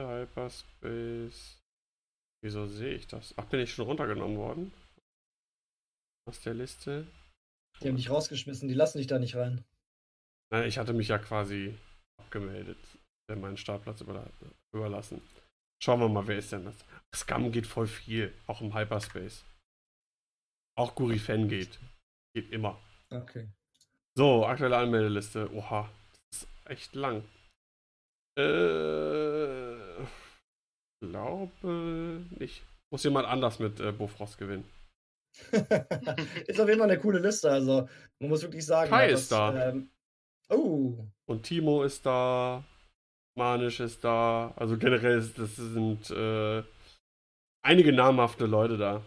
Hyperspace. Wieso sehe ich das? Ach, bin ich schon runtergenommen worden? Aus der Liste? Die haben dich rausgeschmissen, die lassen dich da nicht rein. Nein, ich hatte mich ja quasi abgemeldet, meinen Startplatz überlassen. Schauen wir mal, wer ist denn das? Scum geht voll viel, auch im Hyperspace. Auch Gurifen geht. Geht immer. Okay. So, aktuelle Anmeldeliste. Oha, das ist echt lang. Äh, glaube nicht. Muss jemand anders mit äh, Bofrost gewinnen. ist auf jeden Fall eine coole Liste. Also, man muss wirklich sagen. Kai ist da. Ähm, oh. Und Timo ist da. Manisch ist da. Also generell, ist, das sind äh, einige namhafte Leute da.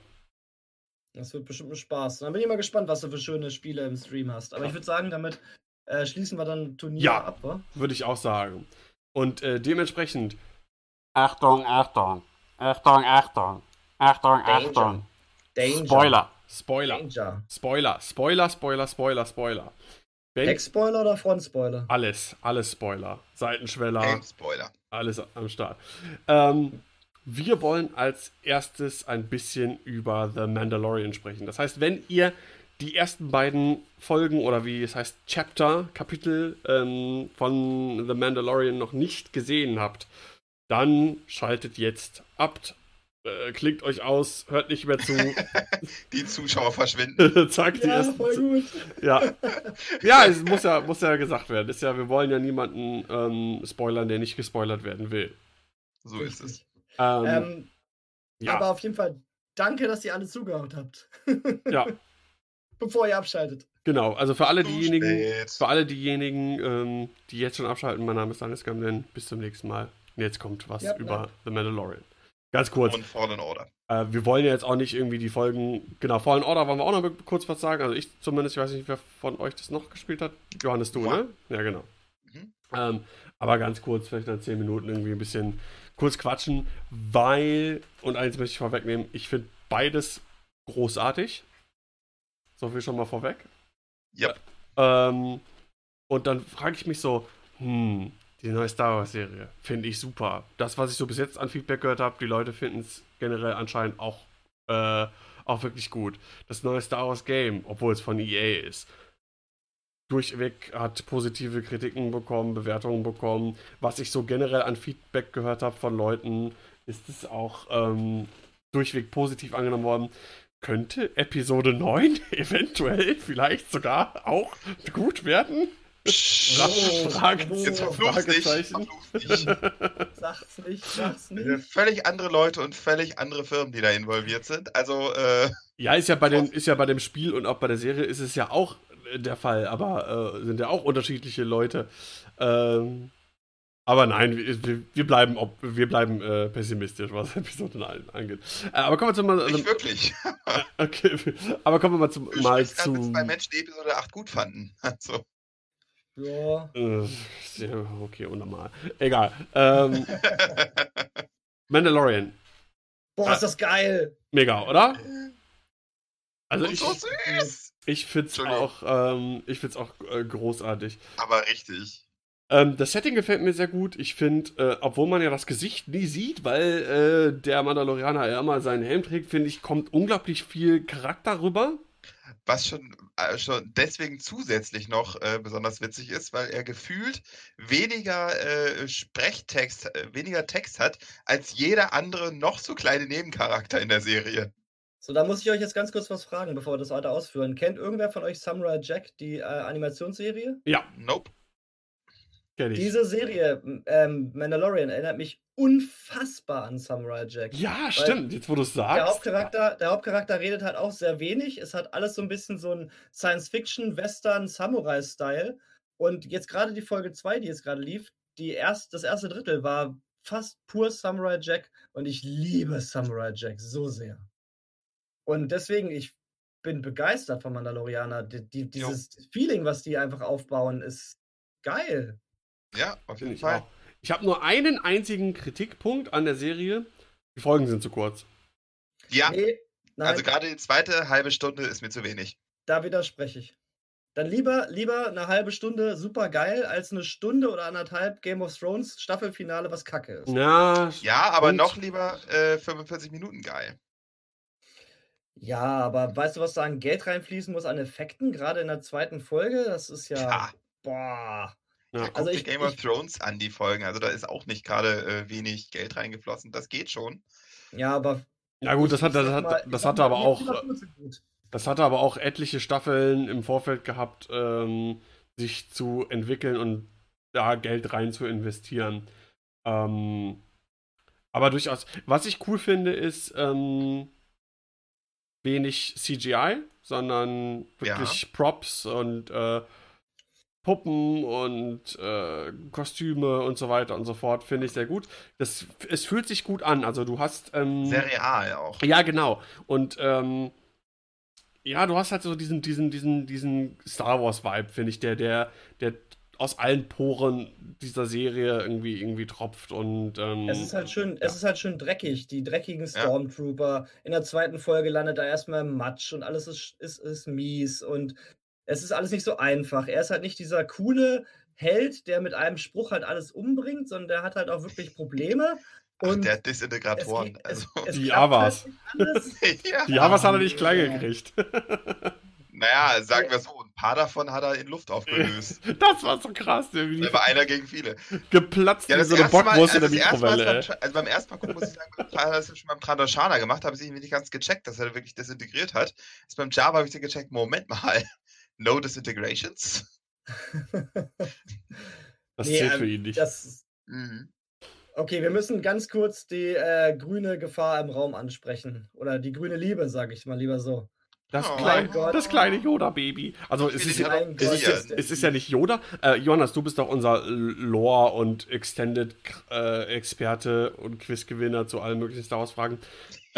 Das wird bestimmt ein Spaß. Dann bin ich mal gespannt, was du für schöne Spiele im Stream hast. Aber ja. ich würde sagen, damit äh, schließen wir dann Turnier ja, ab? Würde ich auch sagen. Und äh, dementsprechend. Achtung, Achtung. Achtung, Achtung. Achtung, Achtung. Danger. Spoiler. Spoiler. Danger. Spoiler. Spoiler, Spoiler, Spoiler, Spoiler. Backspoiler oder Frontspoiler? Alles, alles Spoiler. Seitenschweller. Spoiler. Alles am Start. Ähm, wir wollen als erstes ein bisschen über The Mandalorian sprechen. Das heißt, wenn ihr die ersten beiden Folgen oder wie es heißt, Chapter, Kapitel ähm, von The Mandalorian noch nicht gesehen habt, dann schaltet jetzt ab, äh, klickt euch aus, hört nicht mehr zu. die Zuschauer verschwinden. Zack, die ja, ersten. Voll gut. Ja, ja es muss ja, muss ja gesagt werden. Ist ja, wir wollen ja niemanden ähm, spoilern, der nicht gespoilert werden will. So ist es. Ähm, ähm, ja. Aber auf jeden Fall danke, dass ihr alle zugehört habt. ja. Bevor ihr abschaltet. Genau, also für alle diejenigen, für alle diejenigen, ähm, die jetzt schon abschalten, mein Name ist Dennis Gamlin, bis zum nächsten Mal. Und jetzt kommt was ja, über ja. The Mandalorian. Ganz kurz. Und Fallen Order. Äh, wir wollen ja jetzt auch nicht irgendwie die Folgen. Genau, Fallen Order wollen wir auch noch kurz was sagen. Also ich zumindest, ich weiß nicht, wer von euch das noch gespielt hat. Johannes, du, ja. ne? Ja, genau. Mhm. Ähm, aber ganz kurz, vielleicht dann 10 Minuten irgendwie ein bisschen kurz quatschen, weil, und eins möchte ich vorwegnehmen, ich finde beides großartig. So viel schon mal vorweg. Ja. Ähm, und dann frage ich mich so, hm, die neue Star Wars-Serie finde ich super. Das, was ich so bis jetzt an Feedback gehört habe, die Leute finden es generell anscheinend auch, äh, auch wirklich gut. Das neue Star Wars Game, obwohl es von EA ist, durchweg hat positive Kritiken bekommen, Bewertungen bekommen. Was ich so generell an Feedback gehört habe von Leuten, ist es auch ähm, durchweg positiv angenommen worden. Könnte Episode 9 eventuell vielleicht sogar auch gut werden? Oh, Frage, jetzt verfluchst dich. Sag's nicht, sag's nicht. Völlig andere Leute und völlig andere Firmen, die da involviert sind. Also, äh, Ja, ist ja bei dem, ist ja bei dem Spiel und auch bei der Serie ist es ja auch der Fall, aber äh, sind ja auch unterschiedliche Leute. Ähm, aber nein, wir, wir bleiben, ob, wir bleiben äh, pessimistisch, was Episode 9 angeht. Äh, aber kommen wir zum mal. Nicht wirklich. Äh, okay, aber kommen wir mal zum. Du mal zu. zwei Menschen, die Episode 8 gut fanden. Also. Ja. Äh, okay, unnormal. Egal. Ähm, Mandalorian. Boah, ist das geil. Mega, oder? Also Und ich, so süß. ich finde es Entschuldigung. auch, ähm, ich find's auch äh, großartig. Aber richtig. Ähm, das Setting gefällt mir sehr gut. Ich finde, äh, obwohl man ja das Gesicht nie sieht, weil äh, der Mandalorianer ja immer seinen Helm trägt, finde ich, kommt unglaublich viel Charakter rüber. Was schon, schon deswegen zusätzlich noch äh, besonders witzig ist, weil er gefühlt weniger äh, Sprechtext, äh, weniger Text hat als jeder andere noch so kleine Nebencharakter in der Serie. So, da muss ich euch jetzt ganz kurz was fragen, bevor wir das weiter ausführen. Kennt irgendwer von euch Samurai Jack, die äh, Animationsserie? Ja, Nope. Diese Serie, ähm, Mandalorian, erinnert mich unfassbar an Samurai Jack. ja, stimmt, jetzt wo du es Der sagst. Hauptcharakter, der Hauptcharakter redet halt auch sehr wenig. Es hat alles so ein bisschen so ein Science-Fiction, Western, Samurai-Style. Und jetzt gerade die Folge 2, die jetzt gerade lief, die erst, das erste Drittel war fast pur Samurai Jack und ich liebe Samurai Jack so sehr. Und deswegen, ich bin begeistert von Mandalorianer. Die, die, dieses Feeling, was die einfach aufbauen, ist geil. Ja, auf jeden ich Fall. auch. Ich habe nur einen einzigen Kritikpunkt an der Serie. Die Folgen sind zu kurz. Ja, Nee, also gerade die zweite halbe Stunde ist mir zu wenig. da widerspreche ich. Dann lieber, lieber eine halbe Stunde super geil, als eine Stunde oder anderthalb Game of Thrones Staffelfinale, was kacke ist. Ja, Ja, aber noch lieber äh, 45 Minuten geil. Ja, aber weißt du, was da an Geld reinfließen muss an Effekten, gerade in der zweiten Folge? Das ist ja. Ja. Boah. Ja. Guck Also ich- Game of ich- Thrones an, die Folgen. Also da ist auch nicht gerade äh, wenig Geld reingeflossen. Das geht schon. Ja, aber. ja gut, das, hat, das, hat, mal- das hatte aber auch, das hatte aber auch etliche Staffeln im Vorfeld gehabt, ähm, sich zu entwickeln und da Geld rein zu investieren. Ähm, aber durchaus, was ich cool finde, ist ähm, wenig CGI, sondern wirklich Props und äh, Puppen und äh, Kostüme und so weiter und so fort, finde ich sehr gut. Das, es fühlt sich gut an. Also du hast ähm, Sehr real auch. ja, genau. Und ähm, ja, du hast halt so diesen, diesen, diesen, diesen Star Wars-Vibe, finde ich, der, der, der aus allen Poren dieser Serie irgendwie, irgendwie tropft. Und ähm, Es ist halt schön, es ja. ist halt schön dreckig. Die dreckigen Stormtrooper. In der zweiten Folge landet er erstmal im Matsch und alles ist, ist, ist mies und es ist alles nicht so einfach. Er ist halt nicht dieser coole Held, der mit einem Spruch halt alles umbringt, sondern der hat halt auch wirklich Probleme. Ach, Und der es, Disintegratoren. Also, es, es Die Avas. Halt ja. die Javas hat er Ja. nicht klein gekriegt. Naja, sagen wir so, ein paar davon hat er in Luft aufgelöst. Das war so krass, der wie Da war einer gegen viele. geplatzt Ja, wie das so eine Mal, Bockwurst also in der erste Mal Mikrowelle. beim, Tra- also beim ersten Mal gucken, muss ich sagen, beim Tra- das ist schon beim Trandoshana gemacht, habe ich irgendwie nicht ganz gecheckt, dass er wirklich desintegriert hat. Jetzt beim Java habe ich dann gecheckt, Moment mal, no disintegrations? Das Nee, zählt ähm, für ihn nicht. Das, Mhm. okay, wir müssen ganz kurz die äh, grüne Gefahr im Raum ansprechen. Oder die grüne Liebe, sage ich mal lieber so. Das, Oh klein, mein Gott. das kleine Yoda-Baby. Also es ist, ja, es, ist ja, es ist ja nicht Yoda. Äh, Jonas, du bist doch unser Lore- und Extended-Experte und Quizgewinner zu allen möglichen Star Wars-Fragen.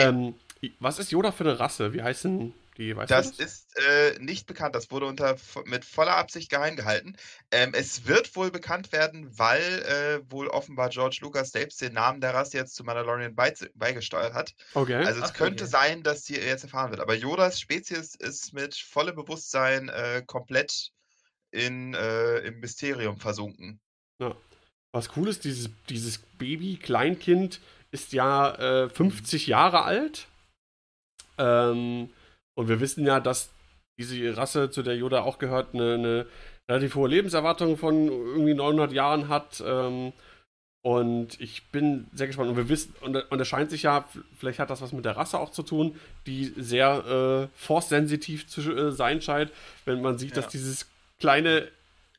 Ähm, was ist Yoda für eine Rasse? Wie heißen die? Weißt Das du das? ist äh, nicht bekannt, das wurde unter, mit voller Absicht geheim gehalten. Ähm, es wird wohl bekannt werden, weil äh, wohl offenbar George Lucas selbst den Namen der Rasse jetzt zu Mandalorian beiz- beigesteuert hat. Okay. Also es Ach, könnte okay. sein, dass die jetzt erfahren wird. Aber Yodas Spezies ist mit vollem Bewusstsein äh, komplett in, äh, im Mysterium versunken. Was cool ist, dieses, dieses Baby, Kleinkind, ist ja äh, 50 Jahre alt. Ähm, und wir wissen ja, dass diese Rasse, zu der Yoda auch gehört, eine, eine relativ hohe Lebenserwartung von irgendwie 900 Jahren hat. Ähm, und ich bin sehr gespannt. Und wir wissen, und, und es scheint sich ja, vielleicht hat das was mit der Rasse auch zu tun, die sehr äh, force-sensitiv zu äh, sein scheint, wenn man sieht, Ja. dass dieses kleine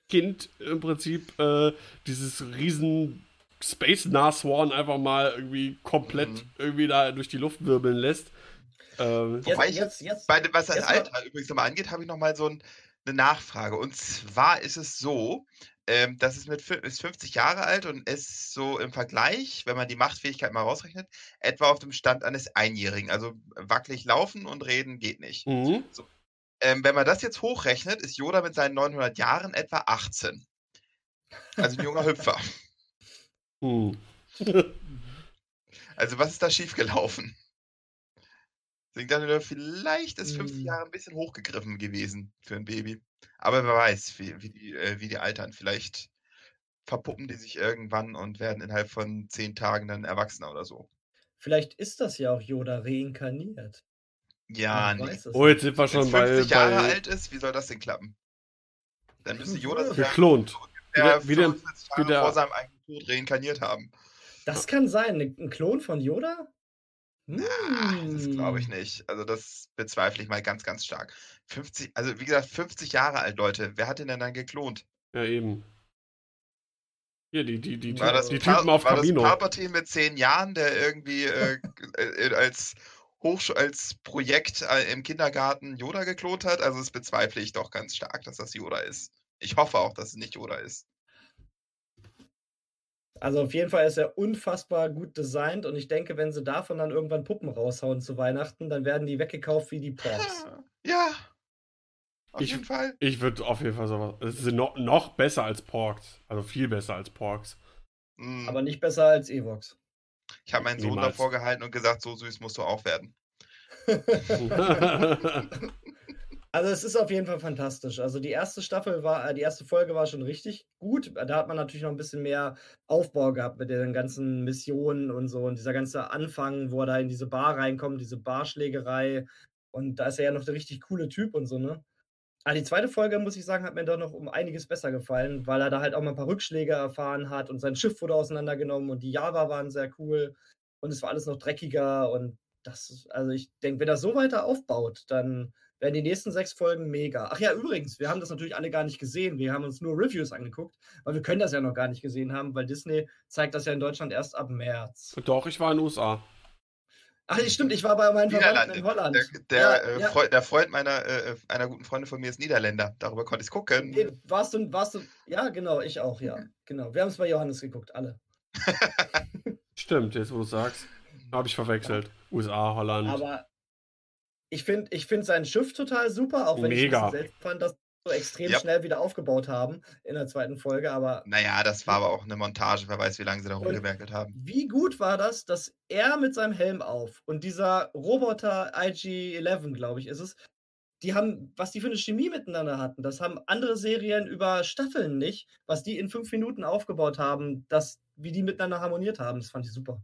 Kind im Prinzip äh, dieses riesen Space Nashorn einfach mal irgendwie komplett Mhm. irgendwie da durch die Luft wirbeln lässt. Ähm, Wobei Jetzt, ich jetzt, jetzt, Bei, was das Jetzt mal- Alter übrigens nochmal angeht, habe ich nochmal so ein, eine Nachfrage. Und zwar ist es so, ähm, dass es mit ist 50 Jahre alt und ist so im Vergleich, wenn man die Machtfähigkeit mal rausrechnet, etwa auf dem Stand eines Einjährigen. Also wackelig laufen und reden geht nicht. mhm. Ähm, wenn man das jetzt hochrechnet, ist Yoda mit seinen 900 Jahren etwa 18. Also ein junger Hüpfer. Hm. Also was ist da schiefgelaufen? Deswegen dachte ich, mir, vielleicht ist 50 Hm. Jahre ein bisschen hochgegriffen gewesen für ein Baby. Aber wer weiß, wie, wie, die, äh, wie die altern. Vielleicht verpuppen die sich irgendwann und werden innerhalb von zehn Tagen dann Erwachsener oder so. Vielleicht ist das ja auch Yoda reinkarniert. Ja, nee. Oh, jetzt sind wir Wenn schon bei, 50 Jahre bei alt ist, wie soll das denn klappen? Dann müsste Yoda sich geklont. ja Wie der- 45 wie Jahre der- vor seinem eigenen Tod reinkarniert haben. Das kann sein. Ein Klon von Yoda? Na, das glaube ich Hm. nicht. Also das bezweifle ich mal ganz, ganz stark. 50, also wie gesagt, 50 Jahre alt, Leute. Wer hat den denn dann geklont? Ja, eben. Hier, die, die, die, War das, die Typen auf war das Camino. Palpatine mit zehn Jahren, der irgendwie äh, äh, als Hochsch als Projekt äh, im Kindergarten Yoda geklont hat? Also das bezweifle ich doch ganz stark, dass das Yoda ist. Ich hoffe auch, dass es nicht Yoda ist. Also auf jeden Fall ist er unfassbar gut designt und ich denke, wenn sie davon dann irgendwann Puppen raushauen zu Weihnachten, dann werden die weggekauft wie die Porks. Ja. Auf Ich- jeden Fall. Ich würde auf jeden Fall sowas. Es sind noch, noch besser als Porks. Also viel besser als Porks. Mm, Aber nicht besser als Evox. ich habe meinen Sohn niemals. davor gehalten und gesagt, so süß musst du auch werden. Also es ist auf jeden Fall fantastisch. Also die erste Staffel war, äh, die erste Folge war schon richtig gut. Da hat man natürlich noch ein bisschen mehr Aufbau gehabt mit den ganzen Missionen und so und dieser ganze Anfang, wo er da in diese Bar reinkommt, diese Barschlägerei. Und da ist er ja noch der richtig coole Typ und so, ne? Aber die zweite Folge, muss ich sagen, hat mir doch noch um einiges besser gefallen, weil er da halt auch mal ein paar Rückschläge erfahren hat und sein Schiff wurde auseinandergenommen und die Java waren sehr cool und es war alles noch dreckiger und das, also ich denke, wenn er so weiter aufbaut, dann werden die nächsten sechs Folgen mega. Ach ja, übrigens, wir haben das natürlich alle gar nicht gesehen. Wir haben uns nur Reviews angeguckt, weil wir können das ja noch gar nicht gesehen haben, weil Disney zeigt das ja in Deutschland erst ab März. Doch, ich war in den USA. Ach, stimmt, ich war bei meinen Verwandten in Holland. Der, der, Ja, äh, ja. Freund, der Freund meiner, äh, einer guten Freundin von mir ist Niederländer. Darüber konnte ich es gucken. Nee, warst du, warst du, ja, genau, ich auch, ja. Genau. Wir haben es bei Johannes geguckt, alle. Stimmt, jetzt wo du sagst. Habe ich verwechselt. USA, Holland. Aber ich finde ich find sein Schiff total super, auch wenn ich Mega. es selten fand, dass sie so extrem Ja. schnell wieder aufgebaut haben in der zweiten Folge. Aber Naja, das war aber auch eine Montage. Wer weiß, wie lange sie da rumgewerkelt haben. wie gut war das, dass er mit seinem Helm auf und dieser Roboter IG-11, glaube ich, ist es, die haben, was die für eine Chemie miteinander hatten, das haben andere Serien über Staffeln nicht, was die in fünf Minuten aufgebaut haben, das, wie die miteinander harmoniert haben, das fand ich super.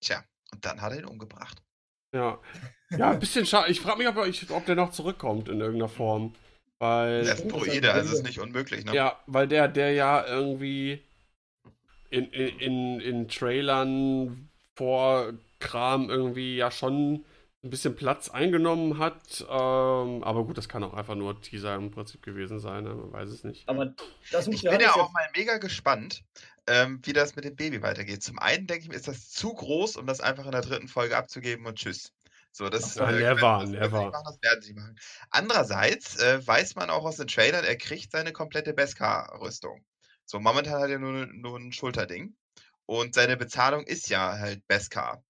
Tja, und dann hat er ihn umgebracht. Ja. Ja, ein bisschen schade. Ich frage mich, ob, ich, ob der noch zurückkommt in irgendeiner Form. Weil. Er ist Droide, also ist nicht unmöglich, ne? Ja, weil der, der ja irgendwie in, in, in, in Trailern vor Kram irgendwie ja schon ein bisschen Platz eingenommen hat. Ähm, aber gut, das kann auch einfach nur Teaser im Prinzip gewesen sein, ne? man weiß es nicht. Aber Ich bin ja auch mal mega gespannt, ähm, wie das mit dem Baby weitergeht. Zum einen denke ich mir, ist das zu groß, um das einfach in der dritten Folge abzugeben und tschüss. So, das, Ach, äh, never, das nicht machen, das werden sie machen. Andererseits äh, weiß man auch aus den Trailern, er kriegt seine komplette Beskar-Rüstung. So, momentan hat er nur, nur ein Schulterding. Und seine Bezahlung ist ja halt Beskar.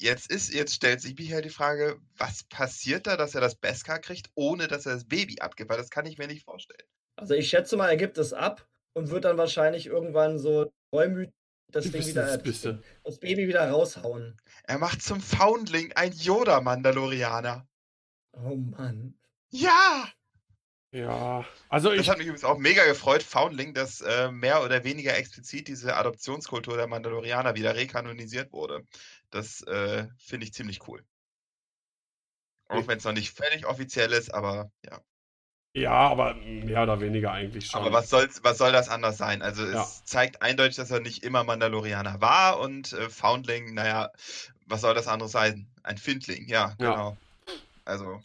Jetzt ist, jetzt stellt sich mir halt die Frage, was passiert da, dass er das Beskar kriegt, ohne dass er das Baby abgibt? Weil das kann ich mir nicht vorstellen. Also ich schätze mal, er gibt es ab und wird dann wahrscheinlich irgendwann so reumütig das Ding wieder, das Biste. das Baby wieder raushauen. Er macht zum Foundling ein Yoda-Mandalorianer. Oh Mann. Ja! Ja, also Das ich. hat mich übrigens auch mega gefreut, Foundling, dass äh, mehr oder weniger explizit diese Adoptionskultur der Mandalorianer wieder rekanonisiert wurde. Das äh, finde ich ziemlich cool. Auch wenn es noch nicht völlig offiziell ist, aber ja. Ja, aber mehr oder weniger eigentlich schon. Aber was, soll's, was soll das anders sein? Also es Ja. zeigt eindeutig, dass er nicht immer Mandalorianer war und äh, Foundling, naja, was soll das anderes sein? Ein Findling, ja, Ja. genau. Also,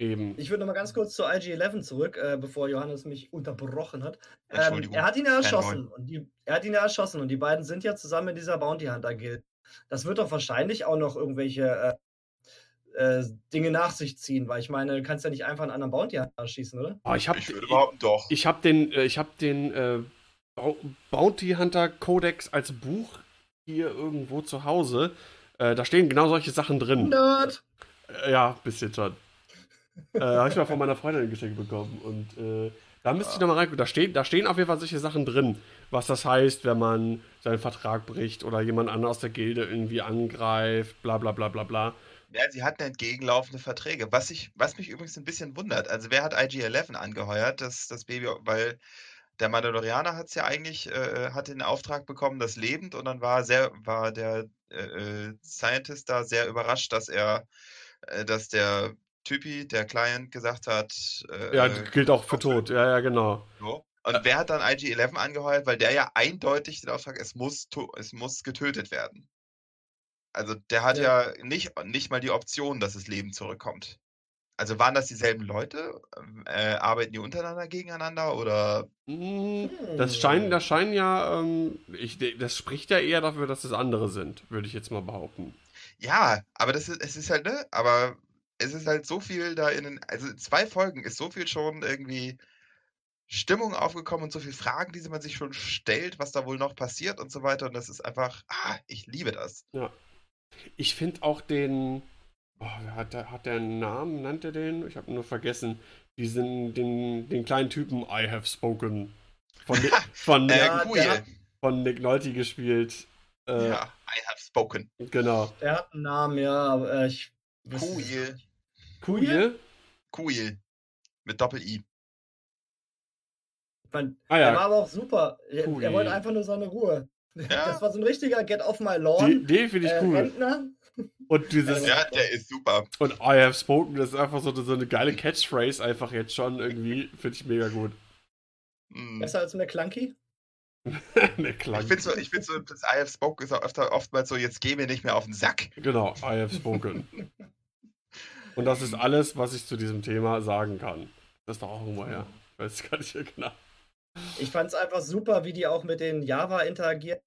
Eben. Ich würde noch mal ganz kurz zu IG-11 zurück, äh, bevor Johannes mich unterbrochen hat. Ähm, Entschuldigung. er hat ihn ja erschossen. Und die, er hat ihn ja erschossen und die beiden sind ja zusammen in dieser Bounty Hunter Guild. Das wird doch wahrscheinlich auch noch irgendwelche äh, äh, Dinge nach sich ziehen, weil ich meine, du kannst ja nicht einfach einen anderen Bounty Hunter erschießen, oder? Oh, ich habe ich würde behaupten, doch. ich hab den, äh, ich hab den äh, Bau- Bounty Hunter Codex als Buch hier irgendwo zu Hause. Äh, da stehen genau solche Sachen drin. Nerd! Äh, ja, bisschen schon. äh, habe ich mal von meiner Freundin geschenkt bekommen. Und äh, da müsste ich nochmal reingucken. Da, steht, da stehen auf jeden Fall solche Sachen drin. Was das heißt, wenn man seinen Vertrag bricht oder jemand anderen aus der Gilde irgendwie angreift, bla bla bla bla bla. Ja, sie hatten entgegenlaufende Verträge. Was, ich, was mich übrigens ein bisschen wundert. Also, wer hat IG-11 angeheuert, das, das Baby, weil der Mandalorianer hat es ja eigentlich, äh, hat den Auftrag bekommen, das lebend, und dann war sehr, war der äh, äh, Scientist da sehr überrascht, dass er, äh, dass der Typi, der Client, gesagt hat. Äh, ja, gilt auch für tot, ja, ja, genau. So. Und wer hat dann IG-11 angeheuert? Weil der ja eindeutig den Auftrag, es muss, es muss getötet werden. Also der hat ja, ja nicht, nicht mal die Option, dass das Leben zurückkommt. Also waren das dieselben Leute? Äh, arbeiten die untereinander gegeneinander oder? Hm, das scheint, das scheinen ja, ähm, ich, das spricht ja eher dafür, dass es andere sind, würde ich jetzt mal behaupten. Ja, aber das ist, es ist halt, ne, aber es ist halt so viel da in den, also in zwei Folgen ist so viel schon irgendwie Stimmung aufgekommen und so viele Fragen, die man sich schon stellt, was da wohl noch passiert und so weiter. Und das ist einfach, ah, ich liebe das. Ja. Ich finde auch den, oh, hat, der, hat der einen Namen, nannte den? Ich habe nur vergessen. Diesen, den, den kleinen Typen I Have Spoken. Von, von, äh, cool. von Nick Nolte gespielt. Äh, ja, I Have Spoken. Genau. Der hat einen Namen, ja, aber ich. Cool. Cool? Cool. Mit Doppel-I. Man, ah, ja. Er war aber auch super. Er, er, wollte einfach nur seine Ruhe. Ja. Das war so ein richtiger Get off my lawn. Den finde ich äh, cool. Rentner. Und dieses. Ja, der ist super. Und I have spoken, das ist einfach so, so eine geile Catchphrase, einfach jetzt schon irgendwie. Finde ich mega gut. Mm. Besser als McClunky? McClunky. Ich finde so, find so, das I have spoken ist auch öfter, oftmals so, jetzt geh mir nicht mehr auf den Sack. Genau, I have spoken. Und das ist alles, was ich zu diesem Thema sagen kann. Das ist doch auch immer, ja. Ich weiß gar nicht mehr genau. Ich fand es einfach super, wie die auch mit den Java interagieren,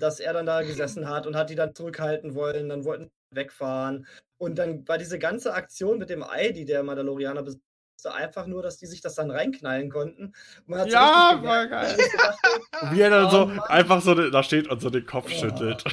dass er dann da gesessen hat und hat die dann zurückhalten wollen, dann wollten wegfahren. Und dann war diese ganze Aktion mit dem Ei, die der Mandalorianer besitzt, einfach nur, dass die sich das dann reinknallen konnten. ja, so war geil. Wie er dann oh, so Mann. einfach so da steht und so den Kopf oh. schüttelt.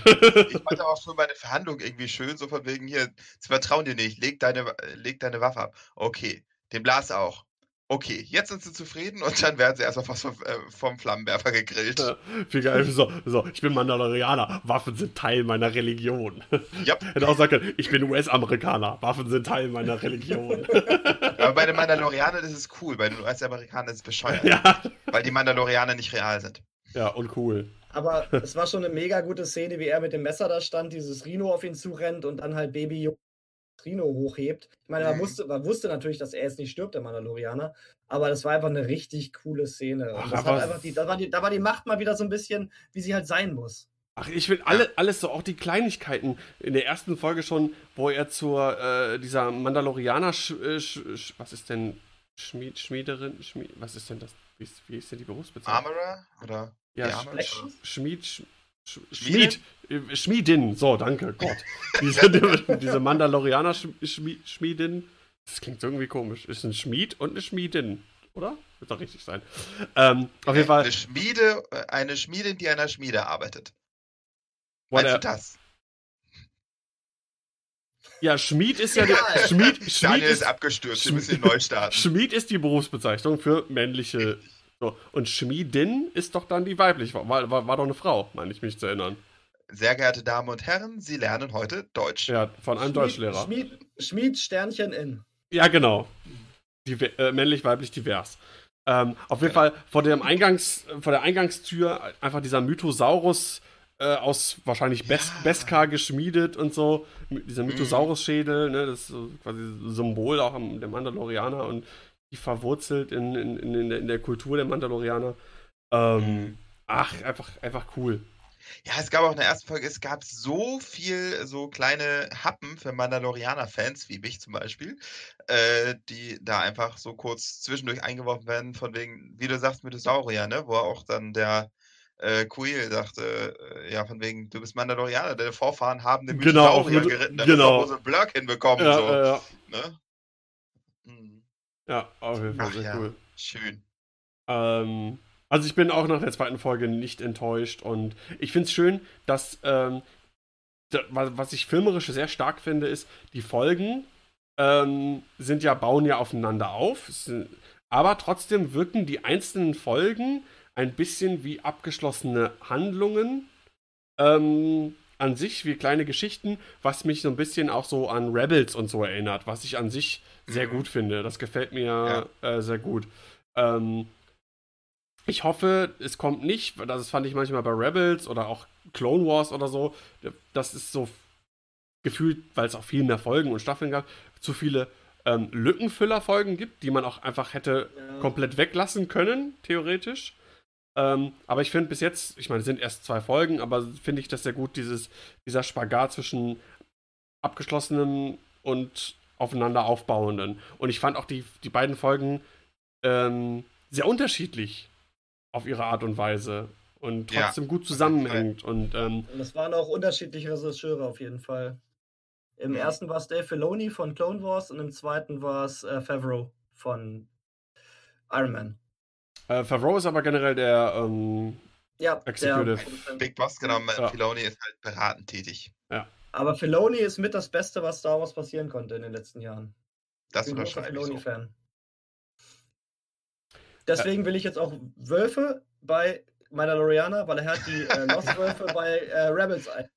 Ich fand aber auch schon meine Verhandlung irgendwie schön, so von wegen hier, sie vertrauen dir nicht, leg deine, leg deine Waffe ab. Okay, den Blas auch. Okay, jetzt sind sie zufrieden und dann werden sie erstmal fast vom, äh, vom Flammenwerfer gegrillt. Ja, wie geil. So, so, ich bin Mandalorianer, Waffen sind Teil meiner Religion. Ja. Hätte auch sagen können, ich bin US-Amerikaner, Waffen sind Teil meiner Religion. Aber bei den Mandalorianern ist es cool, bei den US-Amerikanern ist es bescheuert. Ja. Weil die Mandalorianer nicht real sind. Ja, und cool. Aber es war schon eine mega gute Szene, wie er mit dem Messer da stand, dieses Rhino auf ihn zurennt und dann halt Baby Trino hochhebt. Ich meine, man, mhm. musste, man wusste natürlich, dass er jetzt nicht stirbt, der Mandalorianer, aber das war einfach eine richtig coole Szene. Ach, das hat einfach die, da, war die, da war die Macht mal wieder so ein bisschen, wie sie halt sein muss. Ach, ich will alle, alles so, auch die Kleinigkeiten in der ersten Folge schon, wo er zur, äh, dieser Mandalorianer, sch, äh, sch, was ist denn, Schmied, Schmiederin, Schmied, was ist denn das, wie ist, wie ist denn die Berufsbezeichnung? Armorer? Oder? Ja, Sch Schmied, Sch Schmied, äh, Schmiedin, so, danke, Gott. Diese, diese Mandalorianer-Schmiedin, das klingt irgendwie komisch. Ist ein Schmied und eine Schmiedin, oder? Wird doch richtig sein. Ähm, auf jeden Fall. Eine Schmiede, eine Schmiedin, die an einer Schmiede arbeitet. Meinst du das? Ja, Schmied ist ja der. Schmied, Schmied Daniel ist, ist abgestürzt, wir müssen neu starten. Schmied ist die Berufsbezeichnung für männliche so, und Schmiedin ist doch dann die weibliche, war, war, war doch eine Frau, meine ich mich zu erinnern. Sehr geehrte Damen und Herren, Sie lernen heute Deutsch. Ja, von einem Schmied, Deutschlehrer. Schmied, Schmied, Sternchen in. Ja, genau. Die, äh, männlich, weiblich, divers. Ähm, auf jeden Fall vor, dem Eingangs, vor der Eingangstür einfach dieser Mythosaurus äh, aus wahrscheinlich Bes ja. Beskar geschmiedet und so. Dieser mhm. Mythosaurus-Schädel, ne, das ist so quasi Symbol auch am, der Mandalorianer und die verwurzelt in, in, in, in der Kultur der Mandalorianer. Ähm, mhm. Ach, einfach, einfach cool. Ja, es gab auch in der ersten Folge, es gab so viel so kleine Happen für Mandalorianer-Fans, wie mich zum Beispiel, äh, die da einfach so kurz zwischendurch eingeworfen werden, von wegen, wie du sagst, Mythosaurier, ne? Wo auch dann der äh, Quill dachte, äh, ja, von wegen, du bist Mandalorianer, deine Vorfahren haben den genau, Mythosaurier geritten, damit genau. einen Blurk hinbekommen. Ja, so, ja. Ne? Ja, auf jeden Fall Ach sehr ja, cool. Schön. Ähm, also ich bin auch nach der zweiten Folge nicht enttäuscht und ich finde es schön, dass ähm, was ich filmerisch sehr stark finde, ist, die Folgen ähm, sind ja, bauen ja aufeinander auf, sind, aber trotzdem wirken die einzelnen Folgen ein bisschen wie abgeschlossene Handlungen. Ähm, an sich wie kleine Geschichten, was mich so ein bisschen auch so an Rebels und so erinnert, was ich an sich sehr Mhm. gut finde. Das gefällt mir äh, sehr gut. Ähm, ich hoffe, es kommt nicht, weil das fand ich manchmal bei Rebels oder auch Clone Wars oder so, das ist so gefühlt, weil es auch viel mehr Folgen und Staffeln gab, zu viele ähm, Lückenfüller-Folgen gibt, die man auch einfach hätte Ja. komplett weglassen können, theoretisch. Ähm, aber ich finde bis jetzt, ich meine, es sind erst zwei Folgen, aber finde ich das sehr gut, dieses, dieser Spagat zwischen abgeschlossenem und aufeinander aufbauenden. Und ich fand auch die, die beiden Folgen ähm, sehr unterschiedlich auf ihre Art und Weise und Ja, trotzdem gut jeden zusammenhängt. Und ähm, Und es waren auch unterschiedliche Regisseure auf jeden Fall. Im Mhm. ersten war es Dave Filoni von Clone Wars und im zweiten war es äh, Favreau von Iron Man. Äh, Favreau ist aber generell der ähm, Ja, Executive. der, Big Boss genommen, Ja. Filoni ist halt beratend tätig. aber Filoni ist mit das Beste, was Star Wars passieren konnte in den letzten Jahren. Das Ich bin großer wahrscheinlich so. Filoni-Fan. Deswegen will ich jetzt auch Wölfe bei Mandalorianer, weil er hat die äh, Lost-Wölfe bei äh, Rebels ein.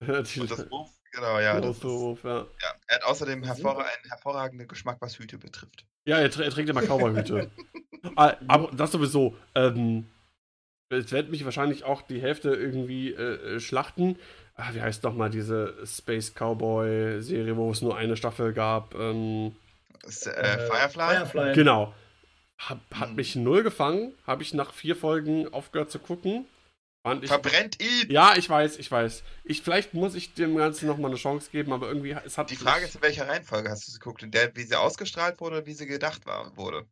Und das Wurf, genau, ja. Das ist, Wurf, ja. ja. Er hat außerdem hervor einen hervorragenden Geschmack, was Hüte betrifft. Ja, er, tr er trägt immer Cowboyhüte. Ah, aber das sowieso. Ähm, es wird mich wahrscheinlich auch die Hälfte irgendwie äh, äh, schlachten. Ah, wie heißt doch mal diese Space Cowboy Serie, wo es nur eine Staffel gab? Ähm, Das, äh, Äh, Firefly? Firefly. genau. Hab, hat Hm. mich null gefangen. Habe ich nach vier Folgen aufgehört zu gucken. Fand ich, Verbrennt ihn! ja, ich weiß, ich weiß. Ich, vielleicht muss ich dem Ganzen nochmal eine Chance geben, aber irgendwie, es hat Die Frage ist, in welcher Reihenfolge hast du sie geguckt? In der, wie sie ausgestrahlt wurde oder wie sie gedacht war, wurde?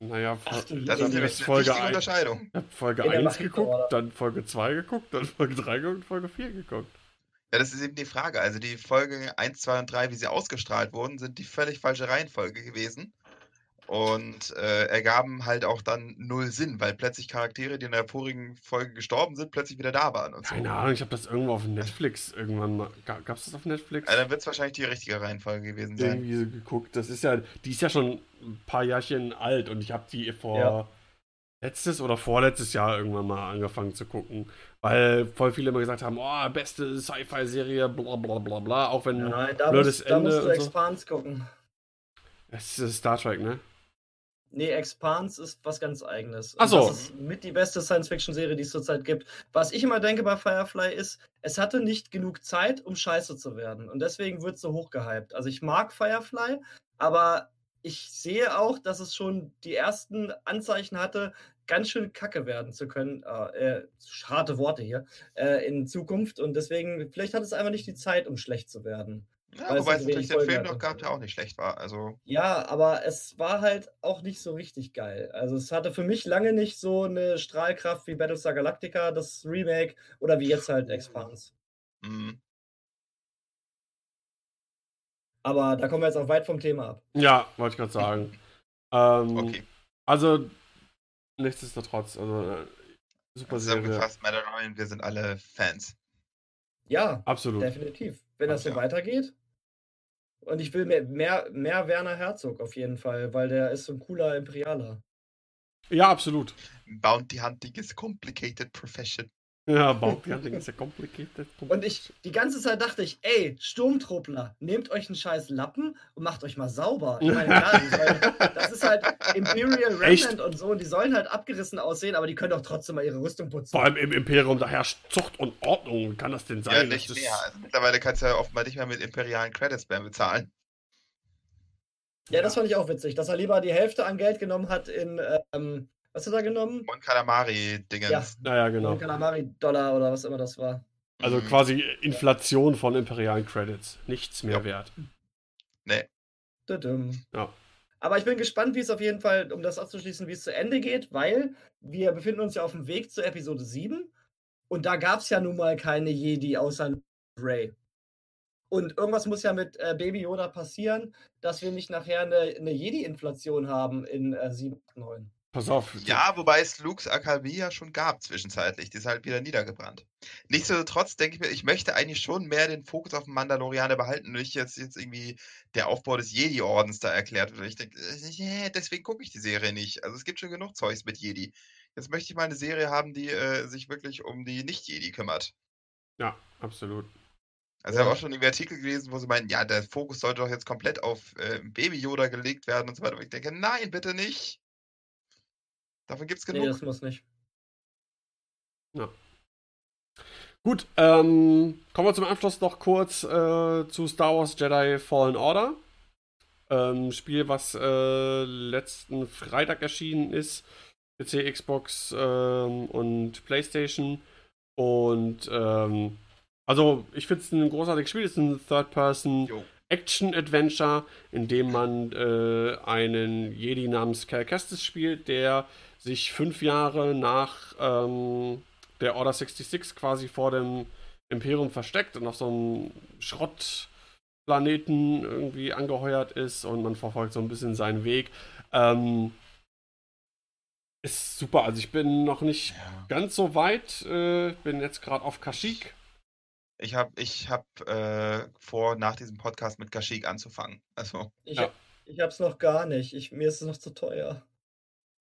Naja, Ach Das ist eine Folge wichtige ein- Unterscheidung. Ich habe Folge In der 1 Machete, geguckt, oder? dann Folge 2 geguckt, dann Folge 3 geguckt, Folge 4 geguckt. Ja, das ist eben die Frage. Also die Folge 1, 2 und 3, wie sie ausgestrahlt wurden, sind die völlig falsche Reihenfolge gewesen. Und äh, ergaben halt auch dann null Sinn, weil plötzlich Charaktere, die in der vorigen Folge gestorben sind, plötzlich wieder da waren und so. Keine Ahnung, ich habe das irgendwo auf Netflix irgendwann mal. Gab es das auf Netflix? Also dann wird es wahrscheinlich die richtige Reihenfolge gewesen sein. Irgendwie so geguckt. Das ist ja, die ist ja schon ein paar Jahrchen alt und ich habe die vor Ja. letztes oder vorletztes Jahr irgendwann mal angefangen zu gucken. Weil voll viele immer gesagt haben, oh, beste Sci-Fi-Serie, bla bla bla bla, auch wenn Nein, da blödes musst, da Ende musst du und so. Expanse gucken. Es ist Star Trek, ne? Nee, Expanse ist was ganz eigenes. Ach so. Das ist mit die beste Science-Fiction-Serie, die es zurzeit gibt. Was ich immer denke bei Firefly ist, es hatte nicht genug Zeit, um scheiße zu werden. Und deswegen wird es so hochgehypt. Also ich mag Firefly, aber ich sehe auch, dass es schon die ersten Anzeichen hatte, ganz schön kacke werden zu können. Äh, äh, harte Worte hier. Äh, in Zukunft. Und deswegen, vielleicht hat es einfach nicht die Zeit, um schlecht zu werden. Ja, Weil es wobei so es natürlich den Film hatte. noch gab, der auch nicht schlecht war. Also, Ja, aber es war halt auch nicht so richtig geil. Also es hatte für mich lange nicht so eine Strahlkraft wie Battlestar Galactica, das Remake, oder wie jetzt halt Expanse. mh. Aber da kommen wir jetzt auch weit vom Thema ab. Ja, wollte ich gerade sagen. ähm, okay. Also, nichtsdestotrotz, also äh, super Serie. Zusammengefasst, Mandalorian, wir sind alle Fans. Ja, Absolut. definitiv. Wenn das so Ja. weitergeht. Und ich will mehr, mehr, mehr Werner Herzog auf jeden Fall, weil der ist so ein cooler Imperialer. Ja, absolut. Bounty Hunting is complicated profession. Ja, Hunting ist ja complicated. Und ich, die ganze Zeit dachte ich, ey, Sturmtruppler, nehmt euch einen scheiß Lappen und macht euch mal sauber. Ich meine, klar, sollen, das ist halt Imperial? Remnant und so, und die sollen halt abgerissen aussehen, aber die können doch trotzdem mal ihre Rüstung putzen. Vor allem im Imperium, da herrscht Zucht und Ordnung. Kann das denn sein? Ja, Das nicht mehr. Also mittlerweile kannst du ja offenbar nicht mehr mit imperialen Credits mehr bezahlen. Ja, das fand ich auch witzig, dass er lieber die Hälfte an Geld genommen hat in, ähm, was hat er genommen? Und Kalamari-Dingens. Ja. Naja, genau. Kalamari-Dollar oder was immer das war. Also Mhm. quasi Inflation von imperialen Credits. Nichts mehr Ja. wert. Düdüm. Ja. Aber ich bin gespannt, wie es auf jeden Fall, um das abzuschließen, wie es zu Ende geht, weil wir befinden uns ja auf dem Weg zur Episode 7 und da gab es ja nun mal keine Jedi außer Ray. Und irgendwas muss ja mit äh, Baby Yoda passieren, dass wir nicht nachher eine, eine Jedi-Inflation haben in äh, 7 und 9. Pass auf. Ja, wobei es Lukes Akademie ja schon gab zwischenzeitlich. Die ist halt wieder niedergebrannt. Nichtsdestotrotz denke ich mir, ich möchte eigentlich schon mehr den Fokus auf den Mandalorianer behalten nicht jetzt, jetzt irgendwie der Aufbau des Jedi-Ordens da erklärt wird. Ich denke, äh, deswegen gucke ich die Serie nicht. Also es gibt schon genug Zeugs mit Jedi. Jetzt möchte ich mal eine Serie haben, die äh, sich wirklich um die Nicht-Jedi kümmert. Ja, absolut. Also ich habe auch schon irgendwie Artikel gelesen, wo sie meinen, ja, der Fokus sollte doch jetzt komplett auf äh, Baby Yoda gelegt werden und so weiter. Und ich denke, nein, bitte nicht. Davon gibt's genug. Nee, das muss nicht. Ja. Gut, ähm, kommen wir zum Abschluss noch kurz äh, zu Star Wars Jedi Fallen Order. Ähm, Spiel, was äh, letzten Freitag erschienen ist. PC, Xbox ähm, und PlayStation. Und ähm, also ich finde es ein großartiges Spiel. Es ist ein Third-Person Jo. Action-Adventure, in dem man äh, einen Jedi namens Cal Kestis spielt, der sich fünf Jahre nach ähm, der Order 66 quasi vor dem Imperium versteckt und auf so einem Schrottplaneten irgendwie angeheuert ist und man verfolgt so ein bisschen seinen Weg. Ähm, ist super. Also ich bin noch nicht Ja. ganz so weit. Äh, bin jetzt gerade auf Kashyyyk. Ich habe ich hab, äh, vor, nach diesem Podcast mit Kashyyyk anzufangen. Also, Ich, Ja. ich hab's noch gar nicht. Ich, mir ist es noch zu teuer.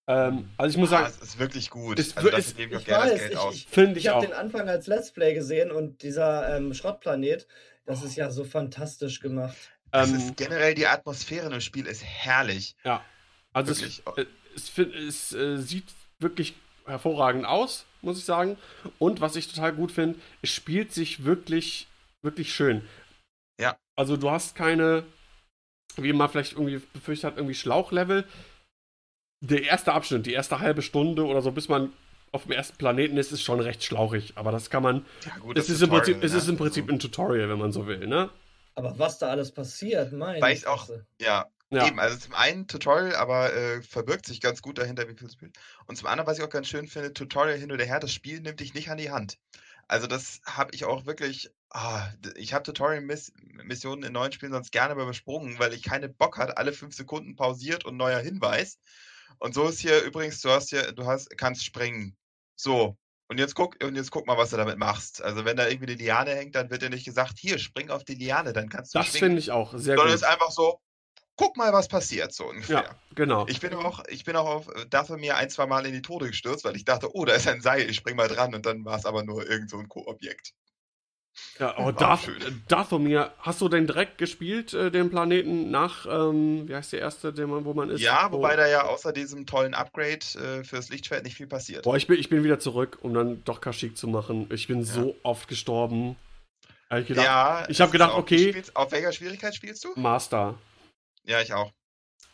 Ähm, also ich muss ah, sagen, es ist wirklich gut. es also es- gebe ich auch Ich gerne das weiß, Geld ich, aus. ich, ich ich habe den Anfang als Let's Play gesehen und dieser ähm, Schrottplanet, das ist ja so fantastisch gemacht. Es Ähm, ist generell die Atmosphäre im Spiel ist herrlich. ja. Also es, Wirklich. äh, es, fin- es äh, sieht wirklich hervorragend aus, muss ich sagen. Und was ich total gut finde, es spielt sich wirklich, wirklich schön. Ja. Also du hast keine, wie man vielleicht irgendwie befürchtet hat, irgendwie Schlauchlevel. Der erste Abschnitt, die erste halbe Stunde oder so, bis man auf dem ersten Planeten ist, ist schon recht schlauchig. Aber das kann man. Ja, gut, Es das ist, im Prinzip, Tutorial, es ne? ist im Prinzip ein Tutorial, wenn man so will, ne? Aber was da alles passiert, mein Weil ich auch- Ja, Ja. Eben, also zum einen Tutorial, aber äh, verbirgt sich ganz gut dahinter, wie viel es spielt. Und zum anderen, was ich auch ganz schön finde, Tutorial hin oder her, das Spiel nimmt dich nicht an die Hand. Also das habe ich auch wirklich, ah, ich habe Tutorial-Missionen in neuen Spielen sonst gerne übersprungen, weil ich keine Bock hatte, alle fünf Sekunden pausiert und neuer Hinweis. Und so ist hier übrigens, du hast hier, du hast, kannst springen. So. Und jetzt guck, und jetzt guck mal, was du damit machst. Also wenn da irgendwie eine Liane hängt, dann wird dir nicht gesagt, hier, spring auf die Liane, dann kannst du Das finde ich auch sehr Sondern gut. es ist einfach so, guck mal, was passiert, so ungefähr. Ja, genau. Ich bin auch, ich bin auch auf, dafür mir ein, zwei Mal in die Tode gestürzt, weil ich dachte, oh, da ist ein Seil, ich spring mal dran und dann war es aber nur irgend so ein Co-Objekt. Ja, oh, War Darth, äh, Dathomir, hast du denn direkt gespielt, äh, den Planeten nach, ähm, wie heißt der erste, den man, wo man ist? Ja, Wo- wobei da ja außer diesem tollen Upgrade äh, fürs Lichtschwert nicht viel passiert. Boah, ich bin, ich bin wieder zurück, um dann doch Kashyyyk zu machen. Ich bin so oft gestorben. Hab ich gedacht, ja, ich hab es ist gedacht, auch- okay. Spielst, auf welcher Schwierigkeit spielst du? Master. Ja, ich auch.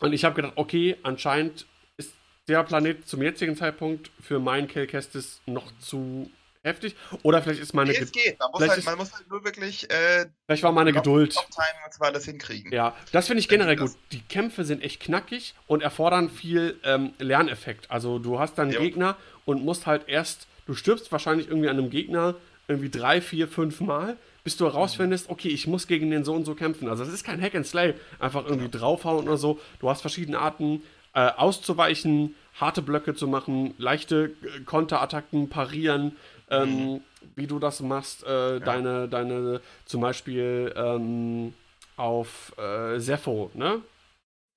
Und ich habe gedacht, okay, anscheinend ist der Planet zum jetzigen Zeitpunkt für meinen Cal Kestis noch zu heftig. Oder vielleicht ist meine, Nee, es geht. Man muss, halt, ist- man muss halt nur wirklich äh, vielleicht war meine Lock- Geduld. Und zwar alles hinkriegen. Ja, das finde ich generell das- gut. Die Kämpfe sind echt knackig und erfordern viel ähm, Lerneffekt. Also du hast dann einen Jo. Gegner und musst halt erst, du stirbst wahrscheinlich irgendwie an einem Gegner irgendwie drei, vier, fünf Mal, bis du herausfindest, okay, ich muss gegen den so und so kämpfen. Also es ist kein Hack and Slay, einfach irgendwie draufhauen oder so. Du hast verschiedene Arten äh, auszuweichen, harte Blöcke zu machen, leichte äh, Konterattacken, parieren, ähm, wie du das machst, äh, deine, deine, zum Beispiel ähm, auf äh, Sepho, ne?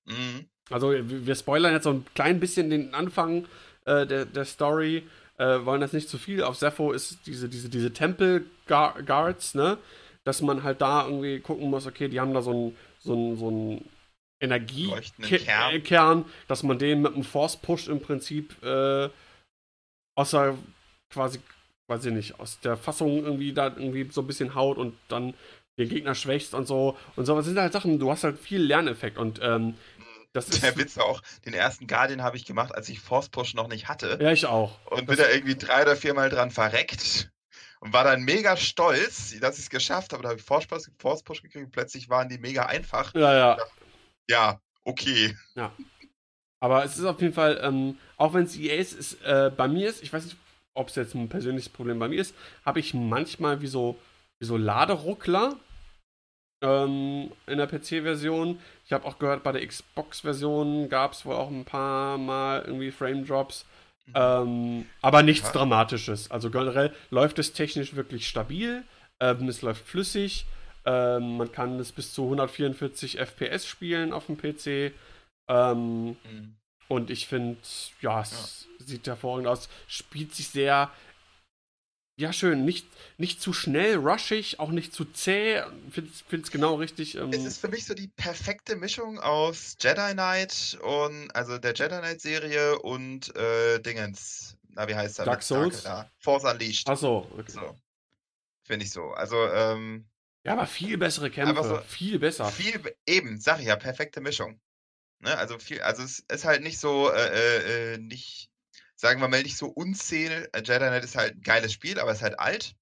Mhm. Also wir wir spoilern jetzt so ein klein bisschen den Anfang äh, der, der Story, äh, wollen das nicht zu viel. Auf Sepho ist diese, diese, diese Tempel-Guards, ne? Dass man halt da irgendwie gucken muss, okay, die haben da so einen so einen- so Leuchtenden Energiekern, Kern. Kern, dass man den mit einem Force-Push im Prinzip äh, außer quasi, weiß ich nicht, aus der Fassung irgendwie da irgendwie so ein bisschen haut und dann den Gegner schwächst und so. Und so, das sind halt Sachen, du hast halt viel Lerneffekt und ähm, das ist. Der Witz war auch, den ersten Guardian habe ich gemacht, als ich Force Push noch nicht hatte. Ja, ich auch. Und bin da irgendwie drei oder viermal dran verreckt. Und war dann mega stolz, dass ich es geschafft habe. Da habe ich Force Push, Force Push gekriegt. Plötzlich waren die mega einfach. Ja, ja. Ja, okay. Aber es ist auf jeden Fall, ähm, auch wenn es EA ist, ist äh, bei mir ist, ich weiß nicht, ob es jetzt ein persönliches Problem bei mir ist, habe ich manchmal wie so, wie so Laderuckler ähm, in der PC-Version. Ich habe auch gehört, bei der Xbox-Version gab es wohl auch ein paar Mal irgendwie Frame-Drops. Ähm, aber nichts Ja. Dramatisches. Also generell läuft es technisch wirklich stabil. Ähm, es läuft flüssig. Ähm, man kann es bis zu 144 FPS spielen auf dem PC. Ähm, Mhm. Und ich finde, ja, es sieht hervorragend aus. Spielt sich sehr ja, schön. Nicht, nicht zu schnell, rushig, auch nicht zu zäh. Finde es genau richtig. Ähm, Es ist für mich so die perfekte Mischung aus Jedi Knight und also der Jedi Knight Serie und äh, Dingens. Na, wie heißt der? Dark Souls? da? Force Unleashed. Achso, okay. So. Finde ich so. Also, ähm, Ja, aber viel bessere Kämpfe. So viel besser. viel, eben, sag ich ja, perfekte Mischung. Ne? Also viel, also es ist halt nicht so, äh, äh, äh, nicht, sagen wir mal, nicht so unzähl. Äh, Jedi Knight ist halt ein geiles Spiel, aber es ist halt alt.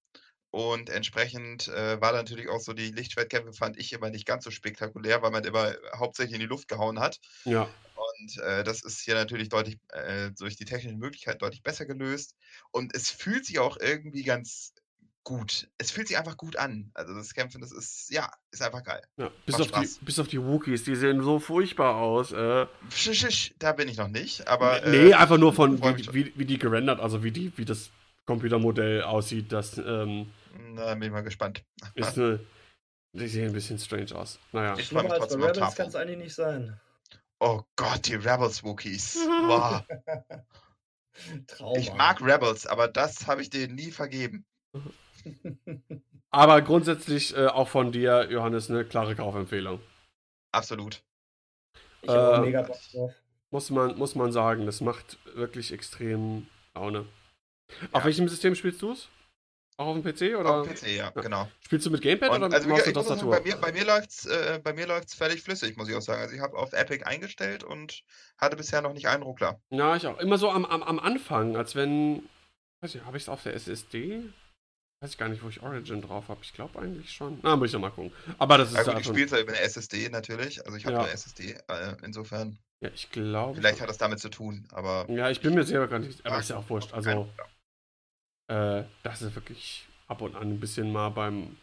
Und entsprechend äh, war da natürlich auch so, die Lichtschwertkämpfe fand ich immer nicht ganz so spektakulär, weil man immer hauptsächlich in die Luft gehauen hat. Ja. Und äh, das ist hier natürlich deutlich äh, durch die technischen Möglichkeiten deutlich besser gelöst. Und es fühlt sich auch irgendwie ganz gut. Es fühlt sich einfach gut an. Also das Kämpfen, das ist, ja, ist einfach geil. ja. Bis, auf die, bis auf die Wookies, die sehen so furchtbar aus. Äh, Schisch, schisch, da bin ich noch nicht, aber. nee, äh, einfach nur von, wie, wie, wie die gerendert, also wie, die, wie das Computermodell aussieht. Das ähm, Na, bin ich mal gespannt. ist eine. Die sehen ein bisschen strange aus. Naja. Ich Schlimmer als bei Rebels kann es eigentlich nicht sein. Oh Gott, die Rebels Wookies. Wow. Trauma. Ich mag Rebels, aber das habe ich denen nie vergeben. Aber grundsätzlich äh, auch von dir, Johannes, eine klare Kaufempfehlung. Absolut. Ich Äh, mega Bock drauf. Muss man, muss man sagen, das macht wirklich extrem Laune. Auf Ja. welchem System spielst du es? Auch auf dem PC oder Auf PC, ja, genau. spielst du mit Gamepad Und, oder mit also, und muss auch sagen, Tastatur? bei mir, bei mir läuft's, äh, bei mir läuft's völlig flüssig, muss ich auch sagen. Also ich habe auf Epic eingestellt und hatte bisher noch nicht einen Ruckler. Ja, ich auch. Immer so am, am, am Anfang, als wenn. Weiß ich, habe ich es auf der SSD? Weiß ich gar nicht, wo ich Origin drauf habe. Ich glaube eigentlich schon. Na, muss ich noch mal gucken. Aber das ist Ja, gut, ja ich spiele es ja über eine SSD natürlich. Also ich habe Ja. eine SSD. Äh, insofern, Ja, ich glaube. vielleicht hat das damit zu tun, aber. Ja, ich bin mir selber gar nicht. Aber ist ja auch wurscht. Also, äh, das ist wirklich ab und an ein bisschen mal beim.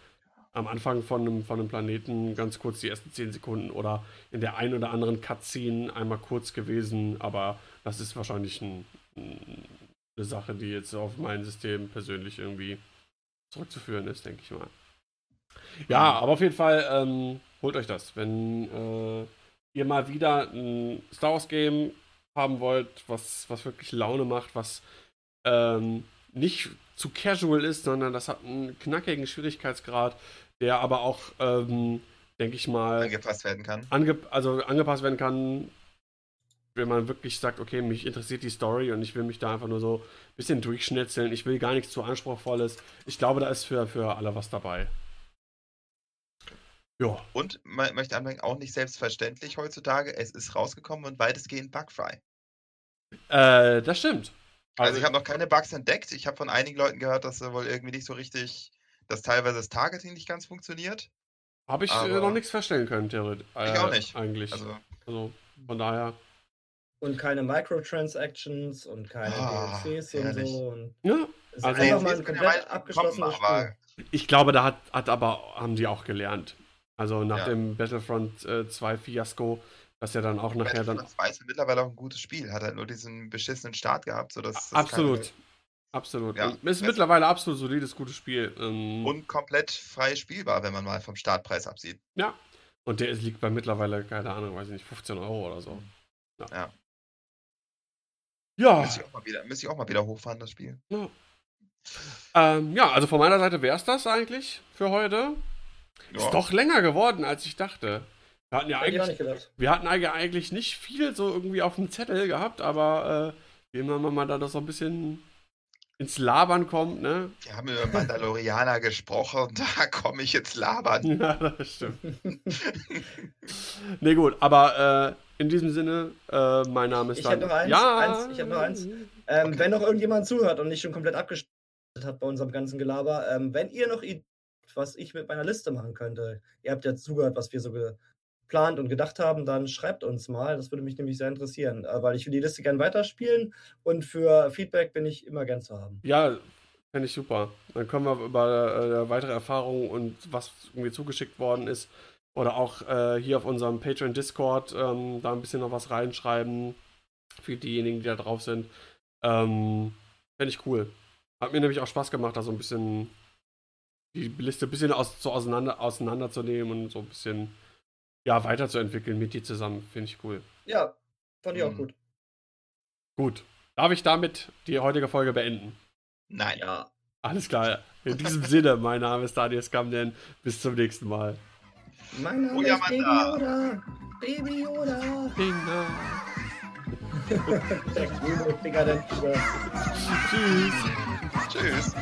Am Anfang von einem, von einem Planeten ganz kurz die ersten 10 Sekunden oder in der einen oder anderen Cutscene einmal kurz gewesen, aber das ist wahrscheinlich ein, ein, eine Sache, die jetzt auf mein System persönlich irgendwie zurückzuführen ist, denke ich mal. Ja, aber auf jeden Fall ähm, holt euch das. Wenn äh, ihr mal wieder ein Star Wars Game haben wollt, was, was wirklich Laune macht, was ähm, nicht zu casual ist, sondern das hat einen knackigen Schwierigkeitsgrad, der aber auch, ähm, denke ich mal, angepasst werden kann. ange also angepasst werden kann, wenn man wirklich sagt, okay, mich interessiert die Story und ich will mich da einfach nur so ein bisschen durchschnetzeln. Ich will gar nichts zu anspruchsvolles. Ich glaube, da ist für, für alle was dabei. Ja, Und man möchte anmerken, auch nicht selbstverständlich heutzutage. Es ist rausgekommen und weitestgehend bugfrei. äh, das stimmt. Also, ich habe noch keine Bugs entdeckt. Ich habe von einigen Leuten gehört, dass äh, wohl irgendwie nicht so richtig, dass teilweise das Targeting nicht ganz funktioniert. Habe ich äh, aber- noch nichts feststellen können, theoretisch. Äh, Ich auch nicht. Eigentlich. Also, Also, von daher. Und keine Microtransactions und keine Ah, DLCs und so. Und Ja, ist Also- einfach mal ein komplett abgeschlossenes Spiel. ich glaube, da hat, hat aber, haben die auch gelernt. Also nach Ja. dem Battlefront äh, 2 Fiasko, dass ja dann auch nachher dann. Battlefront 2 ist ja mittlerweile auch ein gutes Spiel. Hat halt nur diesen beschissenen Start gehabt, sodass das Absolut. keine- Absolut. Ja, ist das- mittlerweile absolut solides, gutes Spiel. Ähm, und komplett frei spielbar, wenn man mal vom Startpreis absieht. ja. Und der liegt bei mittlerweile, keine Ahnung, weiß ich nicht, 15 Euro oder so. Ja. Ja. Ja, Müsste ich, auch mal wieder, müsste ich auch mal wieder hochfahren, das Spiel. ja. Ähm, ja also von meiner Seite wäre es das eigentlich für heute. Ja. Ist doch länger geworden, als ich dachte. Wir hatten ja eigentlich, wir hatten eigentlich- nicht viel so irgendwie auf dem Zettel gehabt, aber äh, man mal da das so ein bisschen ins Labern kommt, ne? Wir haben über Mandalorianer gesprochen, da komme ich jetzt labern. Ja, das stimmt. nee, gut, aber äh, in diesem Sinne, äh, mein Name ist Ich dann. hätte noch eins, ja, eins, ich hätte noch eins. Ähm, Okay. Wenn noch irgendjemand zuhört und nicht schon komplett abgeschaltet hat bei unserem ganzen Gelaber, ähm, wenn ihr noch Ideen habt, was ich mit meiner Liste machen könnte, ihr habt ja zugehört, was wir so geplant und gedacht haben, dann schreibt uns mal. Das würde mich nämlich sehr interessieren, äh, weil ich will die Liste gern weiterspielen und für Feedback bin ich immer gern zu haben. Ja, fände ich super. Dann können wir über äh, weitere Erfahrungen und was irgendwie zugeschickt worden ist. Oder auch äh, hier auf unserem Patreon Discord ähm, da ein bisschen noch was reinschreiben. Für diejenigen, die da drauf sind. Ähm, fände ich cool. Hat mir nämlich auch Spaß gemacht, da so ein bisschen die Liste ein bisschen aus, so auseinander, auseinanderzunehmen und so ein bisschen ja, weiterzuentwickeln mit dir zusammen. Finde ich cool. Ja, fand ich auch Mhm. gut. Gut. Darf ich damit die heutige Folge beenden? Nein. Ja. Alles klar. In diesem Sinne, mein Name ist Daniel Skamden. Bis zum nächsten Mal. Mein Name Oh, ist Baby. Yoda. Baby Yoda. Finger. Tschüss. Tschüss.